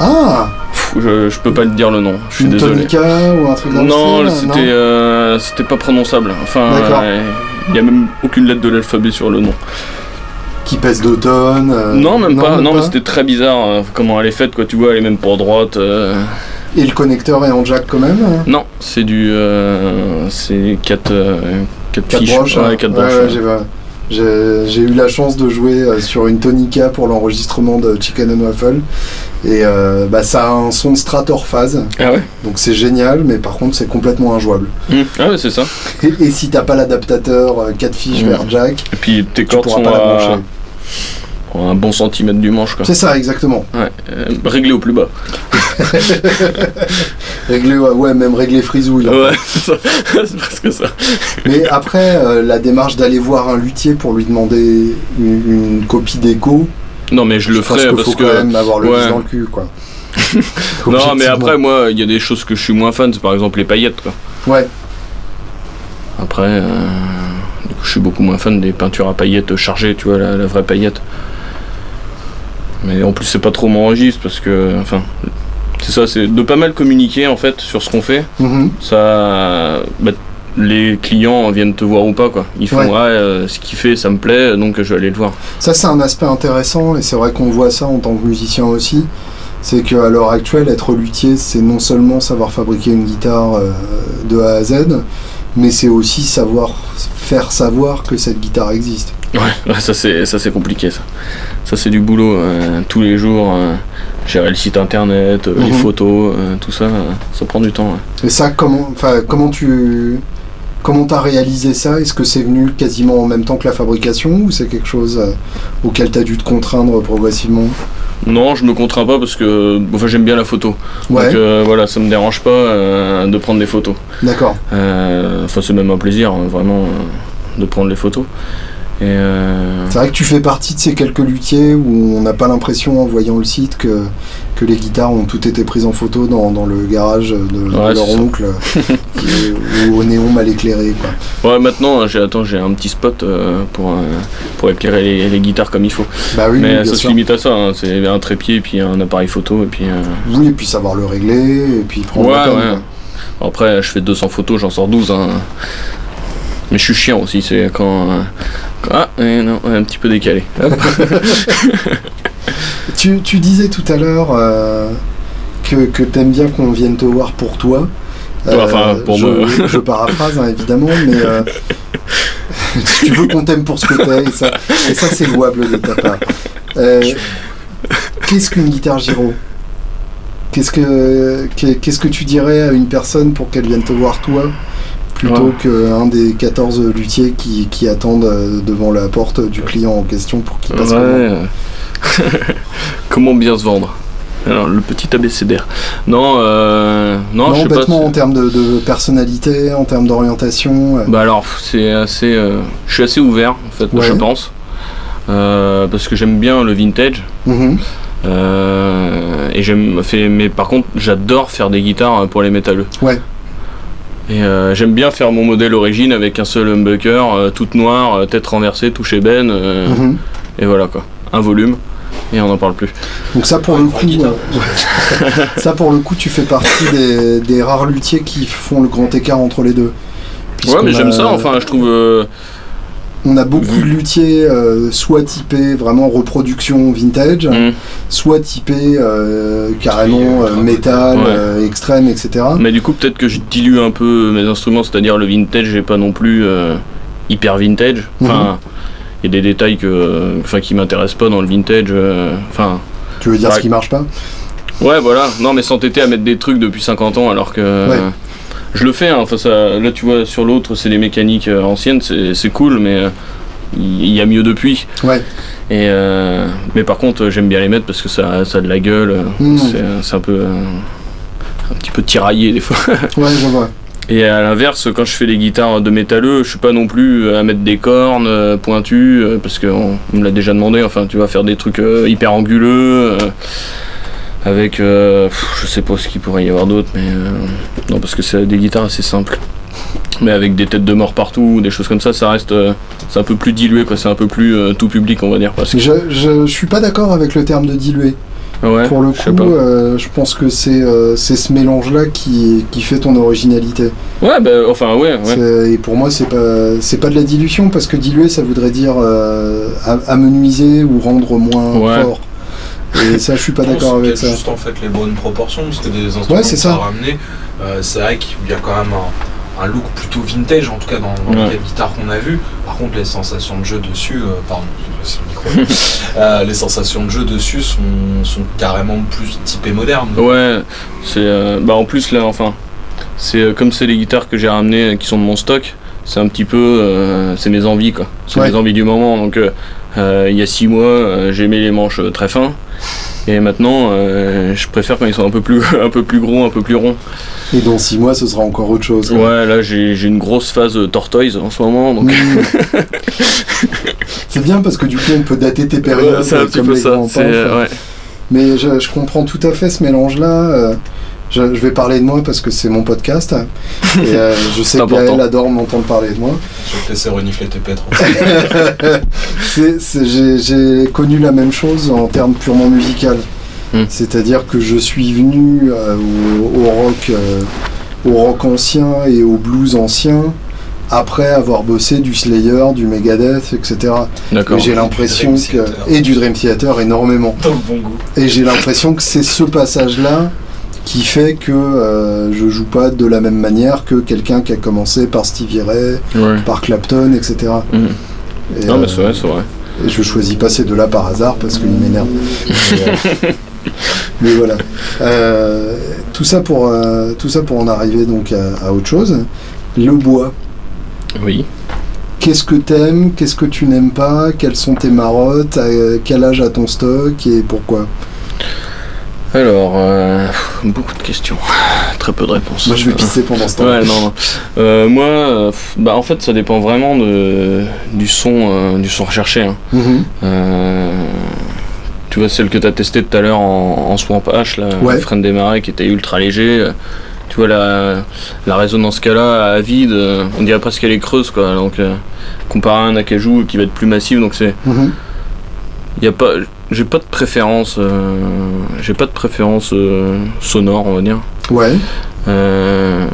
Ah Pff, je, je peux pas te dire le nom, je suis Une désolé. tonica ou un truc dans le Non, style, c'était euh, c'était pas prononçable. Enfin, euh, il y a même aucune lettre de l'alphabet sur le nom. qui pèse d'automne. euh, non, même pas. Non, mais pas. c'était très bizarre euh, comment elle est faite, quoi. Tu vois, elle est même pour droite. euh. Et le connecteur est en jack quand même hein Non, c'est du. c'est 4 quatre Quatre fiches. broches Ouais, hein. quatre Ouais, broches, ouais, ouais. J'ai eu la chance de jouer euh, sur une Tonica pour l'enregistrement de Chicken and Waffle. Et euh, bah, ça a un son Strator phase. Ah ouais? Donc c'est génial, mais par contre c'est complètement injouable. Hum, Ah ouais, c'est ça. Et, et si t'as pas l'adaptateur 4 fiches Mm. vers jack, Et puis tes tu cordes sont pas la brancher. Un bon centimètre du manche, quoi. C'est ça, exactement. Ouais, euh, réglé au plus bas. Régler, ouais, ouais, même régler frisouille. Ouais, c'est presque ça. Mais après, euh, la démarche d'aller voir un luthier pour lui demander une, une copie d'écho, Non, mais je le ferai parce faut que. quand même avoir le ouais. dans le cul, quoi. Non, mais après, moi, il y a des choses que je suis moins fan, c'est par exemple les paillettes, quoi. Ouais, Après, euh, je suis beaucoup moins fan des peintures à paillettes chargées, tu vois, la, la vraie paillette. Mais en plus, c'est pas trop mon registre parce que, enfin, c'est ça, c'est de pas mal communiquer en fait sur ce qu'on fait. Mhm. Ça, bah, les clients viennent te voir ou pas, quoi. Ils font, Ouais. ouais, euh, ce qu'il fait, ça me plaît, donc je vais aller le voir. ça c'est un aspect intéressant et c'est vrai qu'on voit ça en tant que musicien aussi. C'est qu'à l'heure actuelle, être luthier, c'est non seulement savoir fabriquer une guitare euh, de A à Z, mais c'est aussi savoir faire savoir que cette guitare existe. Ouais, ça c'est ça c'est compliqué ça. Ça c'est du boulot euh, tous les jours. euh, gérer le site internet, euh, les Mhm. photos, tout ça, ça prend du temps. ouais. Et ça, comment, enfin, comment tu, comment t'as réalisé ça? Est-ce que c'est venu quasiment en même temps que la fabrication ou c'est quelque chose auquel t'as dû te contraindre progressivement? Non, je me contrains pas parce que enfin j'aime bien la photo. Ouais, Donc euh, voilà, ça me dérange pas euh, de prendre des photos. d'accord. Euh, Enfin c'est même un plaisir hein, vraiment de prendre les photos. Euh, C'est vrai que tu fais partie de ces quelques luthiers où on n'a pas l'impression en voyant le site que, que les guitares ont toutes été prises en photo dans, dans le garage de, leur oncle est- ou au néon mal éclairé. Quoi. ouais maintenant j'ai attends j'ai un petit spot euh, pour euh, pour éclairer les, les guitares comme il faut. Bah oui, Mais ça se limite à ça. hein, c'est un trépied et puis un appareil photo et puis. euh, Oui, et puis savoir le régler, et puis prendre Ouais, le temps. ouais. quoi. Après, je fais 200 photos, j'en sors 12. hein. Mais je suis chiant aussi, c'est quand. Euh, ah, non, un petit peu décalé. Tu, tu disais tout à l'heure euh, que, que t'aimes bien qu'on vienne te voir pour toi. Euh, enfin, pour je, moi. je paraphrase hein, évidemment, mais euh, tu veux qu'on t'aime pour ce que t'es, et ça, et ça c'est louable de ta part. Euh, Qu'est-ce qu'une guitare Giro? Qu'est-ce que qu'est- qu'est-ce que tu dirais à une personne pour qu'elle vienne te voir toi? Plutôt Ouais. qu'un des 14 luthiers qui, qui attendent euh, devant la porte du client en question pour qu'il passe Ouais. Comment bien se vendre? Alors, le petit abécédaire. Non, euh, non, Non, je sais pas. bêtement, en termes de, de personnalité, en termes d'orientation. euh, Bah alors, c'est assez. euh, je suis assez ouvert, en fait, Ouais. je pense. Parce que j'aime bien le vintage. mhm. Et j'aime mais par contre j'adore faire des guitares pour les métalleux. Ouais. Et euh, j'aime bien faire mon modèle origine avec un seul humbucker, euh, toute noire, euh, tête renversée, touche ébène, euh, Mhm. et voilà quoi. Un volume, et on n'en parle plus. Donc ça pour Ouais, le coup, ça pour le coup, tu fais partie des, des rares luthiers qui font le grand écart entre les deux. ouais mais j'aime ça, enfin je trouve... On a beaucoup de luthiers, euh, soit typés vraiment reproduction vintage, hmm. soit typés euh, carrément euh, métal, Ouais. extrême, etc. Mais du coup peut-être que je dilue un peu mes instruments, c'est-à-dire le vintage, j'ai pas non plus hyper vintage. Enfin, il y a des détails que, enfin, qui m'intéressent pas dans le vintage. Enfin, Tu veux dire ce qui marche pas? Ouais, voilà. Non, mais s'entêter à mettre des trucs depuis 50 ans alors que. Ouais. Je le fais, hein. Enfin, ça, là, tu vois, sur l'autre, c'est des mécaniques euh, anciennes, c'est cool, mais euh, il y, a mieux depuis. Ouais. Et, euh, mais par contre, j'aime bien les mettre parce que ça, ça a de la gueule. Mhm. C'est un peu. un petit peu tiraillé des fois. Ouais, je vois. Et à l'inverse, quand je fais des guitares de métalleux, je suis pas non plus à mettre des cornes pointues, parce qu'on on me l'a déjà demandé, enfin tu vas faire des trucs hyper anguleux, avec, euh, je sais pas ce qu'il pourrait y avoir d'autre, mais euh, non, parce que c'est des guitares assez simples. Mais avec des têtes de mort partout, des choses comme ça, ça reste, euh, c'est un peu plus dilué, quoi, c'est un peu plus tout public, on va dire. Parce que... Je, je, suis pas d'accord avec le terme de dilué. Ouais, Pour le coup, je pense que c'est ce mélange-là qui, qui fait ton originalité. Ouais, bah, enfin, ouais, Et pour moi, c'est pas c'est pas de la dilution parce que diluer, ça voudrait dire am- amenuiser ou rendre moins Ouais. fort. Et ça, je suis pas d'accord avec ça. juste en fait les bonnes proportions, parce que des instruments Ouais, ça. t'as ramené, euh, c'est vrai qu'il y a quand même un, un look plutôt vintage, en tout cas dans, dans Ouais. les guitares qu'on a vues. Par contre, les sensations de jeu dessus, euh, pardon, c'est le micro. Euh, les sensations de jeu dessus sont, sont carrément plus typées modernes. Ouais, c'est. euh, bah, en plus, là, enfin, c'est euh, comme c'est les guitares que j'ai ramenées euh, qui sont de mon stock, c'est un petit peu. euh, c'est mes envies, quoi. C'est Ouais. mes envies du moment. Donc, euh, il y a six mois, euh, j'aimais les manches euh, très fins. Et maintenant, euh, je préfère quand ils sont un peu plus, un peu plus gros, un peu plus ronds. Et dans six mois, ce sera encore autre chose. Ouais, là, j'ai une grosse phase euh, tortoise en ce moment. Donc, Mmh. c'est bien parce que du coup, on peut dater tes périodes Ouais, c'est un petit peu ça. euh, ouais. Mais je, je comprends tout à fait ce mélange-là. Je, je vais parler de moi parce que c'est mon podcast. Et euh, je sais C'est que Gaël important. adore m'entendre parler de moi. Je vais te laisser renifler tes c'est- J'ai connu la même chose en termes purement musical. Hmm. C'est-à-dire que je suis venu euh, au, au rock, euh, au rock ancien et au blues ancien après avoir bossé du Slayer, du Megadeth, etc. D'accord. Et j'ai l'impression Dream que Theater. et du Dream Theater énormément. Dans le bon goût. Et j'ai l'impression que c'est ce passage-là qui fait que euh, je joue pas de la même manière que quelqu'un qui a commencé par Stevie Ray, Ouais. par Clapton, etc. Mhm. Et, Non, mais euh, c'est vrai, c'est vrai. et je choisis pas ces deux-là par hasard parce qu'ils m'énervent. Mais, euh, voilà. Euh, tout, ça pour, tout ça pour en arriver donc à, à autre chose. Le bois. Oui. Qu'est-ce que t'aimes Qu'est-ce que tu n'aimes pas Quelles sont tes marottes À quel âge a ton stock Et pourquoi? Alors, euh, beaucoup de questions. Très peu de réponses. Moi, je vais pisser pendant ce temps. Ouais, non, non. Euh, moi, euh, bah, en fait, ça dépend vraiment de, du, son, du son recherché. hein. Mhm. Tu vois, celle que tu as testée tout à l'heure en, en Swamp H, là, Ouais. le frein des marais qui était ultra léger. Tu vois, la, la résonance qu'elle a à vide, on dirait presque qu'elle est creuse, quoi. Donc, euh, comparé à un acajou qui va être plus massif, donc c'est. Mhm. Y a pas, j'ai pas de préférence, euh, j'ai pas de préférence euh, sonore, on va dire. Ouais. Euh,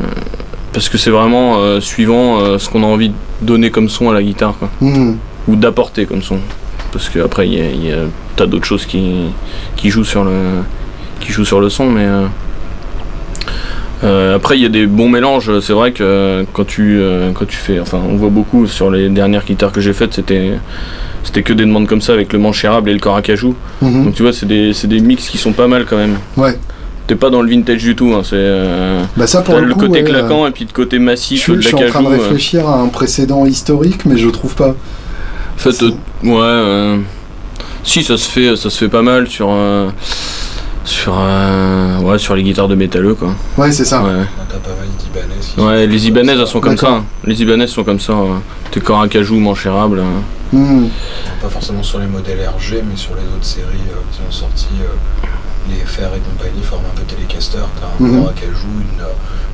parce que c'est vraiment suivant ce qu'on a envie de donner comme son à la guitare, quoi. Mhm. ou d'apporter comme son. Parce qu'après, il y a, il y a t'as d'autres choses qui, qui jouent sur le qui jouent sur le son, mais euh, après il y a des bons mélanges. C'est vrai que quand tu euh, quand tu fais, enfin, on voit beaucoup sur les dernières guitares que j'ai faites, c'était c'était que des demandes comme ça avec le manche érable et le corps à cajou. Mhm. Donc tu vois, c'est des, c'est des mix qui sont pas mal quand même. Ouais. T'es pas dans le vintage du tout. Hein, c'est euh, Bah ça pour le, le coup, côté ouais, claquant et puis le côté euh, massif je, suis en train de euh. réfléchir à un précédent historique, mais je trouve pas. En fait, euh, ouais. euh, si, ça se fait, ça se fait pas mal sur, euh, sur, euh, ouais, sur les guitares de métalleux, quoi. Ouais, c'est ça. Ouais, T'as pas mal d'Ibanez. qui ouais sont- les Ibanaises, elles sont comme ça. Hein. Les Ibanaises sont comme ça. euh, T'es corps à cajou, manche érable. euh. Mhm. Pas forcément sur les modèles RG, mais sur les autres séries euh, qui ont sorti. euh, les FR et compagnie forment un peu Telecaster. T'as un Mhm. corps à cajou, une, euh,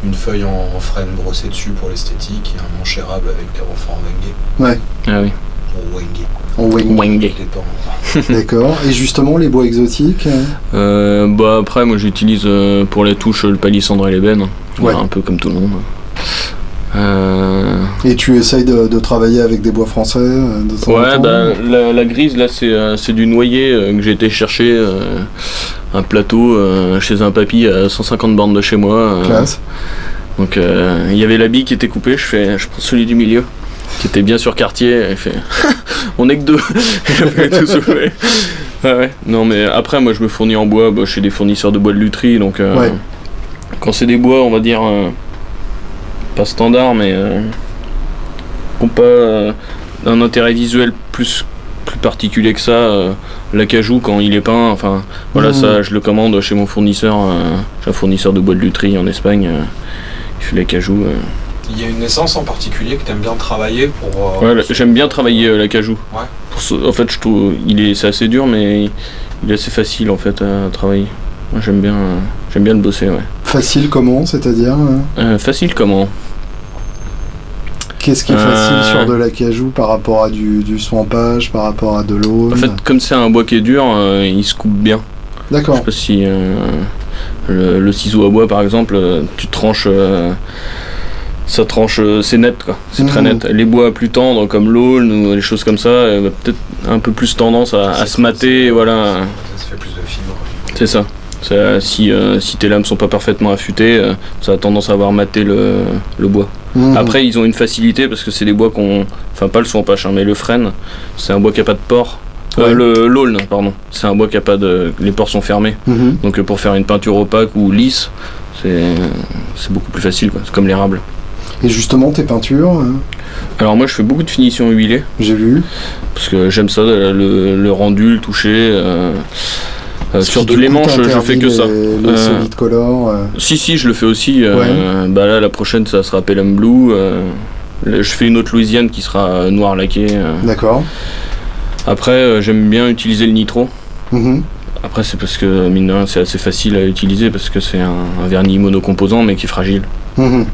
une feuille en, en frêne brossée dessus pour l'esthétique et un manche érable avec des refrains en wenge. Ah oui. Ou wenge. En wing. Wenge. Dépend. D'accord. Et justement, les bois exotiques. euh, Euh, bah après, moi j'utilise euh, pour les touches le palissandre et l'ébène. Ouais. Un peu comme tout le monde. Euh, Et tu essayes de, de travailler avec des bois français de Ouais, bah, la, la grise, là, c'est c'est du noyer que j'ai été chercher. un plateau chez un papy à 150 bornes de chez moi. Classe. donc, il y avait la bille qui était coupée. Je fais, je prends celui du milieu, qui était bien sur quartier. Il fait, on est que deux. Ouais, ouais. Non, mais après, moi, je me fournis en bois bah, chez des fournisseurs de bois de lutherie. Donc, euh, Ouais. quand c'est des bois, on va dire, euh, pas standard, mais euh, qui n'ont pas euh, un intérêt visuel plus, plus particulier que ça. L'acajou, quand il est peint, enfin, voilà, ça, je le commande chez mon fournisseur. j'ai un fournisseur de bois de lutherie en Espagne. il fait l'acajou. Il y a une essence en particulier que tu aimes bien travailler pour. euh, Ouais, j'aime bien travailler euh, l'acajou. Ouais. Pour ce- en fait, je trouve, il est, c'est assez dur, mais il est assez facile en fait à travailler. Moi, j'aime bien, euh, j'aime bien le bosser, ouais. Facile comment C'est-à-dire euh, Euh, facile comment? Qu'est-ce qui est Euh. facile sur de l'acajou par rapport à du, du swampage, par rapport à de l'eau En fait, comme c'est un bois qui est dur, euh, il se coupe bien. Je D'accord. sais pas si euh, le, le ciseau à bois par exemple, tu tranches, euh, ça tranche, euh, c'est net quoi, c'est très Mhm. net. Les bois plus tendres comme l'aulne ou les choses comme ça, euh, bah, peut-être un peu plus tendance à, à se mater, voilà. Ça se fait plus de fibres. C'est ça. Ça, si, euh, si tes lames sont pas parfaitement affûtées, euh, ça a tendance à avoir maté le, le bois. Mhm. Après, ils ont une facilité parce que c'est des bois qu'on. Enfin, pas le son pâche, hein, mais le frêne, c'est un bois qui a pas de port. Ouais. le L'aulne, pardon. C'est un bois qui a pas de. Les ports sont fermés. Mhm. Donc, pour faire une peinture opaque ou lisse, c'est c'est beaucoup plus facile, quoi. C'est comme l'érable. Et justement, tes peintures, hein, Alors, moi, je fais beaucoup de finitions huilées j'ai vu. parce que j'aime ça, le, le rendu, le toucher. euh, euh, sur les manches, je fais que ça. Les, les Euh, color. euh, Si, si, je le fais aussi. euh, Bah là, la prochaine, ça sera Pelham Blue. euh, je fais une autre Louisiane qui sera euh, noir laqué. euh. D'accord. Après, euh, j'aime bien utiliser le nitro. Mhm. Après, c'est parce que, mine de rien, c'est assez facile à utiliser parce que c'est un, un vernis monocomposant mais qui est fragile. Mhm.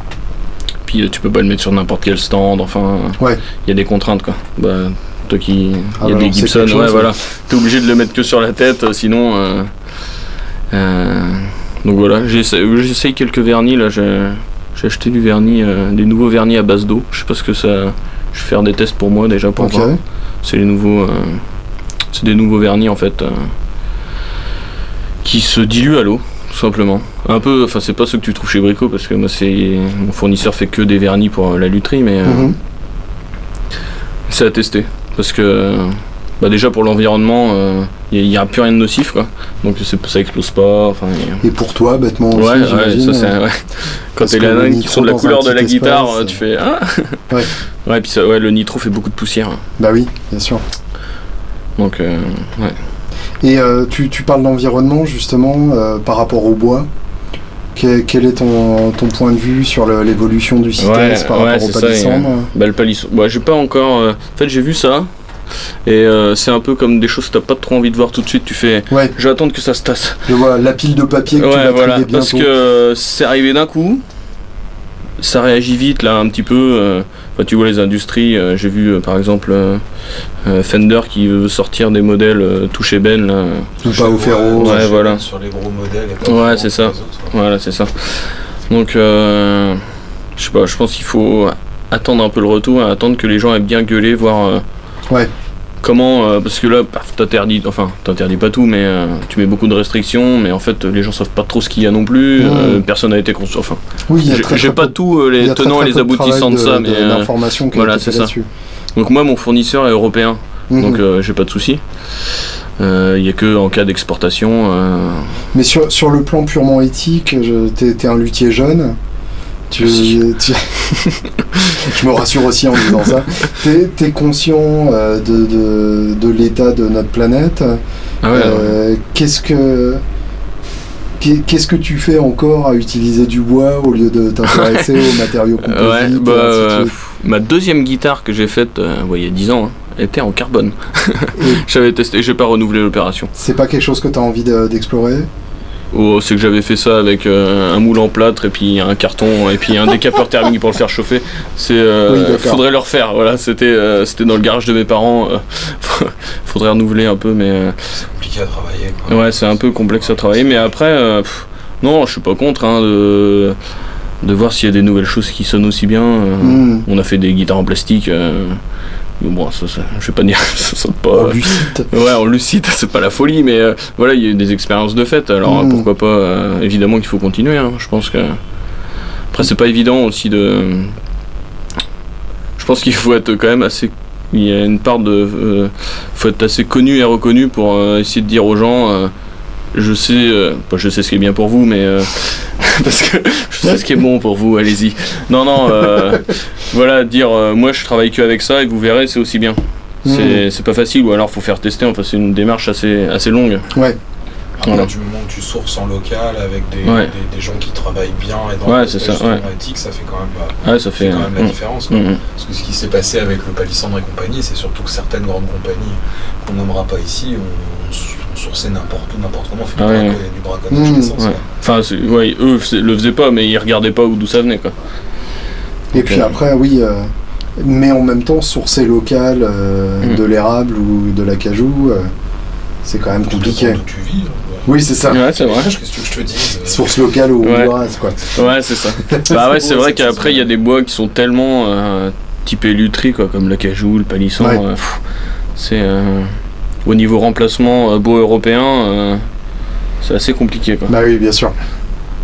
Tu peux pas le mettre sur n'importe quel stand. Enfin, Ouais. il y a des contraintes quoi. Bah, toi qui. Il Ah y a bah des non, Gibson, chose, ouais, voilà. T'es obligé de le mettre que sur la tête, euh, sinon. euh, euh, donc voilà, j'essaye quelques vernis là. J'ai acheté du vernis, euh, des nouveaux vernis à base d'eau. Je sais pas ce que ça. Je vais faire des tests pour moi déjà pour voir. C'est les nouveaux. c'est des nouveaux vernis en fait. qui se diluent à l'eau, tout simplement. Un peu. Enfin, c'est pas ceux que tu trouves chez Brico parce que moi, c'est. Mon fournisseur fait que des vernis pour euh, la lutherie, mais. euh, Mhm. c'est à tester. Parce que. euh, Bah déjà pour l'environnement, il n'y a, plus rien de nocif quoi. Donc ça explose pas. Enfin, y a- Et pour toi, bêtement aussi, Ouais, ouais, ça c'est. euh, Ouais. Quand t'es la qui sont de la couleur de la guitare, euh, tu fais ah Ouais. Ouais, puis ça, ouais, le nitro fait beaucoup de poussière. Bah oui, bien sûr. Donc euh, ouais. Et euh, tu, tu parles d'environnement justement euh, par rapport au bois. Que- quel est ton, ton point de vue sur l'évolution du CITES Ouais, par ouais, rapport au palissandre Bah le palisson. Ouais, j'ai pas encore. euh, En fait, j'ai vu ça. Et euh, c'est un peu comme des choses que t'as pas trop envie de voir tout de suite. Tu fais. Ouais, Je vais attendre que ça se tasse. je vois la pile de papier que tu Ouais, vas voilà. bientôt. Parce que euh, c'est arrivé d'un coup. Ça réagit vite là un petit peu. Enfin, tu vois les industries. euh, j'ai vu euh, par exemple euh, Fender qui veut sortir des modèles euh, touché ben là. Ou pas au ferro. Ouais, voilà. Sur les gros modèles. et pas Ouais, c'est ça. Voilà, c'est ça. Donc, euh, je sais pas, je pense qu'il faut attendre un peu le retour, et attendre que les gens aient bien gueulé, voir euh, Ouais. Comment. euh, parce que là, t'interdis, enfin, t'interdis pas tout, mais euh, tu mets beaucoup de restrictions, mais en fait, les gens savent pas trop ce qu'il y a non plus, Mmh. euh, personne n'a été conscient. Enfin, Oui, j'ai pas y les tenants et les de aboutissants de, travail ça, mais. d'information qui a voilà, c'est ça. là-dessus. donc, moi, mon fournisseur est européen, Mhm. donc j'ai pas de soucis. Euh, Il y a que en cas d'exportation. euh, Mais sur, sur le plan purement éthique, t'es t'es un luthier jeune. Tu, tu- je me rassure aussi en disant ça. T'es es conscient euh, de, de, de l'état de notre planète. Ah ouais, ouais. Euh, Qu'est-ce que qu'est-ce que tu fais encore à utiliser du bois au lieu de t'intéresser aux matériaux composites Ouais, bah, euh, ma deuxième guitare que j'ai faite euh, ouais, il y a 10 ans hein, était en carbone. J'avais testé, j'ai pas renouvelé l'opération. C'est pas quelque chose que tu as envie de- d'explorer? Oh, c'est que j'avais fait ça avec euh, un moule en plâtre et puis un carton et puis un décapeur thermique pour le faire chauffer. C'est, euh, Oui, faudrait le refaire. Voilà, c'était, euh, c'était dans le garage de mes parents. euh, faudrait renouveler un peu, mais euh, C'est compliqué à travailler. quoi. ouais, c'est un peu complexe à travailler. Mais après, euh, pff, non, je suis pas contre hein, de de voir s'il y a des nouvelles choses qui sonnent aussi bien. euh, Hmm. On a fait des guitares en plastique. euh, mais bon, ça, ça, je vais pas dire, ça sonne pas. Lucide. Ouais, on le cite, c'est pas la folie, mais euh, voilà, il y a eu des expériences de fête, alors Mm. euh, pourquoi pas, euh, évidemment qu'il faut continuer, hein, je pense que... Après, c'est pas évident aussi de... Je pense qu'il faut être quand même assez... Il y a une part de... euh, faut être assez connu et reconnu pour euh, essayer de dire aux gens... je sais, euh, je sais ce qui est bien pour vous, mais euh, parce que je sais ce qui est bon pour vous, allez-y. Non, non, euh, voilà, dire euh, moi je travaille que avec ça et vous verrez, c'est aussi bien. C'est c'est pas facile, ou alors faut faire tester, enfin c'est une démarche assez, assez longue. Ouais. Après, Voilà. du moment que tu sources en local avec des, Ouais. des, des gens qui travaillent bien et dans Ouais, le ça, justement ouais. éthique, ça fait quand même, Ouais, ça fait quand même la mm, différence. quoi. mm, mm. Parce que ce qui s'est passé avec le Palissandre et compagnie, c'est surtout que certaines grandes compagnies qu'on nommera pas ici ont, ont sourcé n'importe où, n'importe comment, fait du, Ah ouais. du braconnage Mmh. Ouais. Enfin, ouais, eux le faisaient pas, mais ils regardaient pas où d'où ça venait, quoi. Et Donc, puis euh, après, oui, euh, mais en même temps, sourcer local euh, Mm. de l'érable ou de l'acajou, euh, c'est quand même Tout compliqué. tu vis. hein. Oui, c'est ça. Ouais, c'est vrai. Qu'est-ce que je te euh, Source locale ou Ouais. hongroise, quoi. Ouais, c'est ça. bah ouais, c'est vrai qu'après, il y a des bois qui sont tellement euh, typés lutherie, quoi, comme le cajou, le palisson. Ouais. euh, c'est. Au niveau remplacement euh, bois européen, euh, c'est assez compliqué, quoi. Bah oui, bien sûr.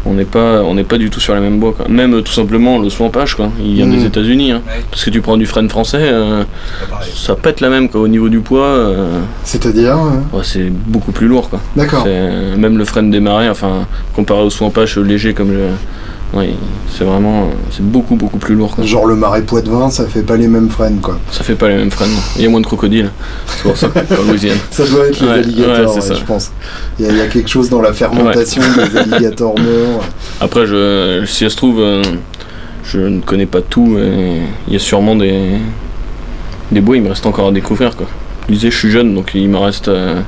On n'est pas, on n'est pas du tout sur les mêmes bois, quoi. Même euh, tout simplement le swampage, quoi. Il vient Mhm. des États-Unis, hein. Ouais. Parce que tu prends du frêne français, euh, pareil. ça pète la même, quoi. Au niveau du poids, euh, C'est-à-dire euh, ouais, c'est beaucoup plus lourd, quoi. D'accord. Même le frein de démarrer, enfin, comparé au swampage léger comme le. Ouais, c'est vraiment. C'est beaucoup, beaucoup plus lourd. Quoi. Genre le marais Poitevin, ça fait pas les mêmes freins, quoi. Ça fait pas les mêmes freins. non. Il y a moins de crocodiles. C'est pour ça, qu'en Louisiane. Ça doit être les Ouais, alligators, ouais, ouais, ça. je pense. Il y, a- il y a quelque chose dans la fermentation des alligators morts. Après, je, si ça se trouve, euh, je ne connais pas tout. Il y a sûrement des. Des bois, il me reste encore à découvrir. Quoi. Je disais, je suis jeune, donc il me reste, euh,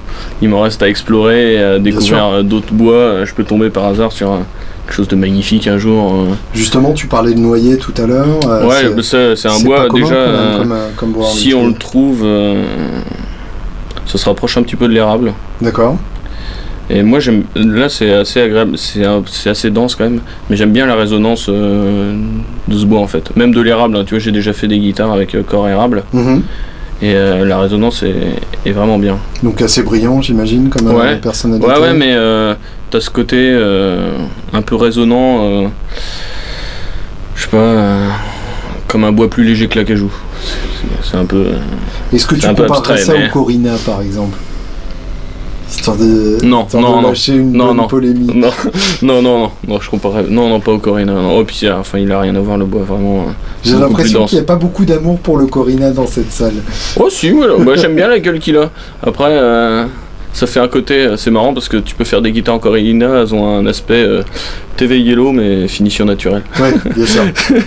il me reste à explorer et à découvrir euh, d'autres bois. Je peux tomber par hasard sur quelque chose de magnifique un jour. euh. Justement, tu parlais de noyer tout à l'heure. euh, ouais, c'est- un bois déjà. euh, comme, comme bois en Si on le trouve, ça se rapproche un petit peu de l'érable. D'accord. Et moi, j'aime. Là, c'est assez agréable, c'est assez dense quand même, mais j'aime bien la résonance euh, de ce bois en fait. Même de l'érable, hein, tu vois, j'ai déjà fait des guitares avec euh, corps érable, Mhm. Et euh, la résonance est, est vraiment bien. Donc assez brillant, j'imagine, comme euh, Ouais. personnalité. Ouais, ouais, mais euh, t'as ce côté euh, un peu résonnant, je sais pas, comme un bois plus léger que l'acajou. C'est- C'est un peu. Est-ce que tu comparerais abstrait, ça mais- au Corina, par exemple? Histoire de, Non, histoire non, de non. lâcher une Non, non. polémique. Non, non, non, non, non, je comparais. Non, non, pas au Corina. Non. Oh, puis il a- enfin, il a rien à voir le bois, vraiment. euh, J'ai l'impression qu'il n'y a pas beaucoup d'amour pour le Corina dans cette salle. Oh, si, voilà. Moi, j'aime bien la gueule qu'il a. Après, euh, ça fait un côté. euh, C'est marrant parce que tu peux faire des guitares en Corina, elles ont un aspect euh, TV Yellow, mais finition naturelle. Ouais, bien sûr.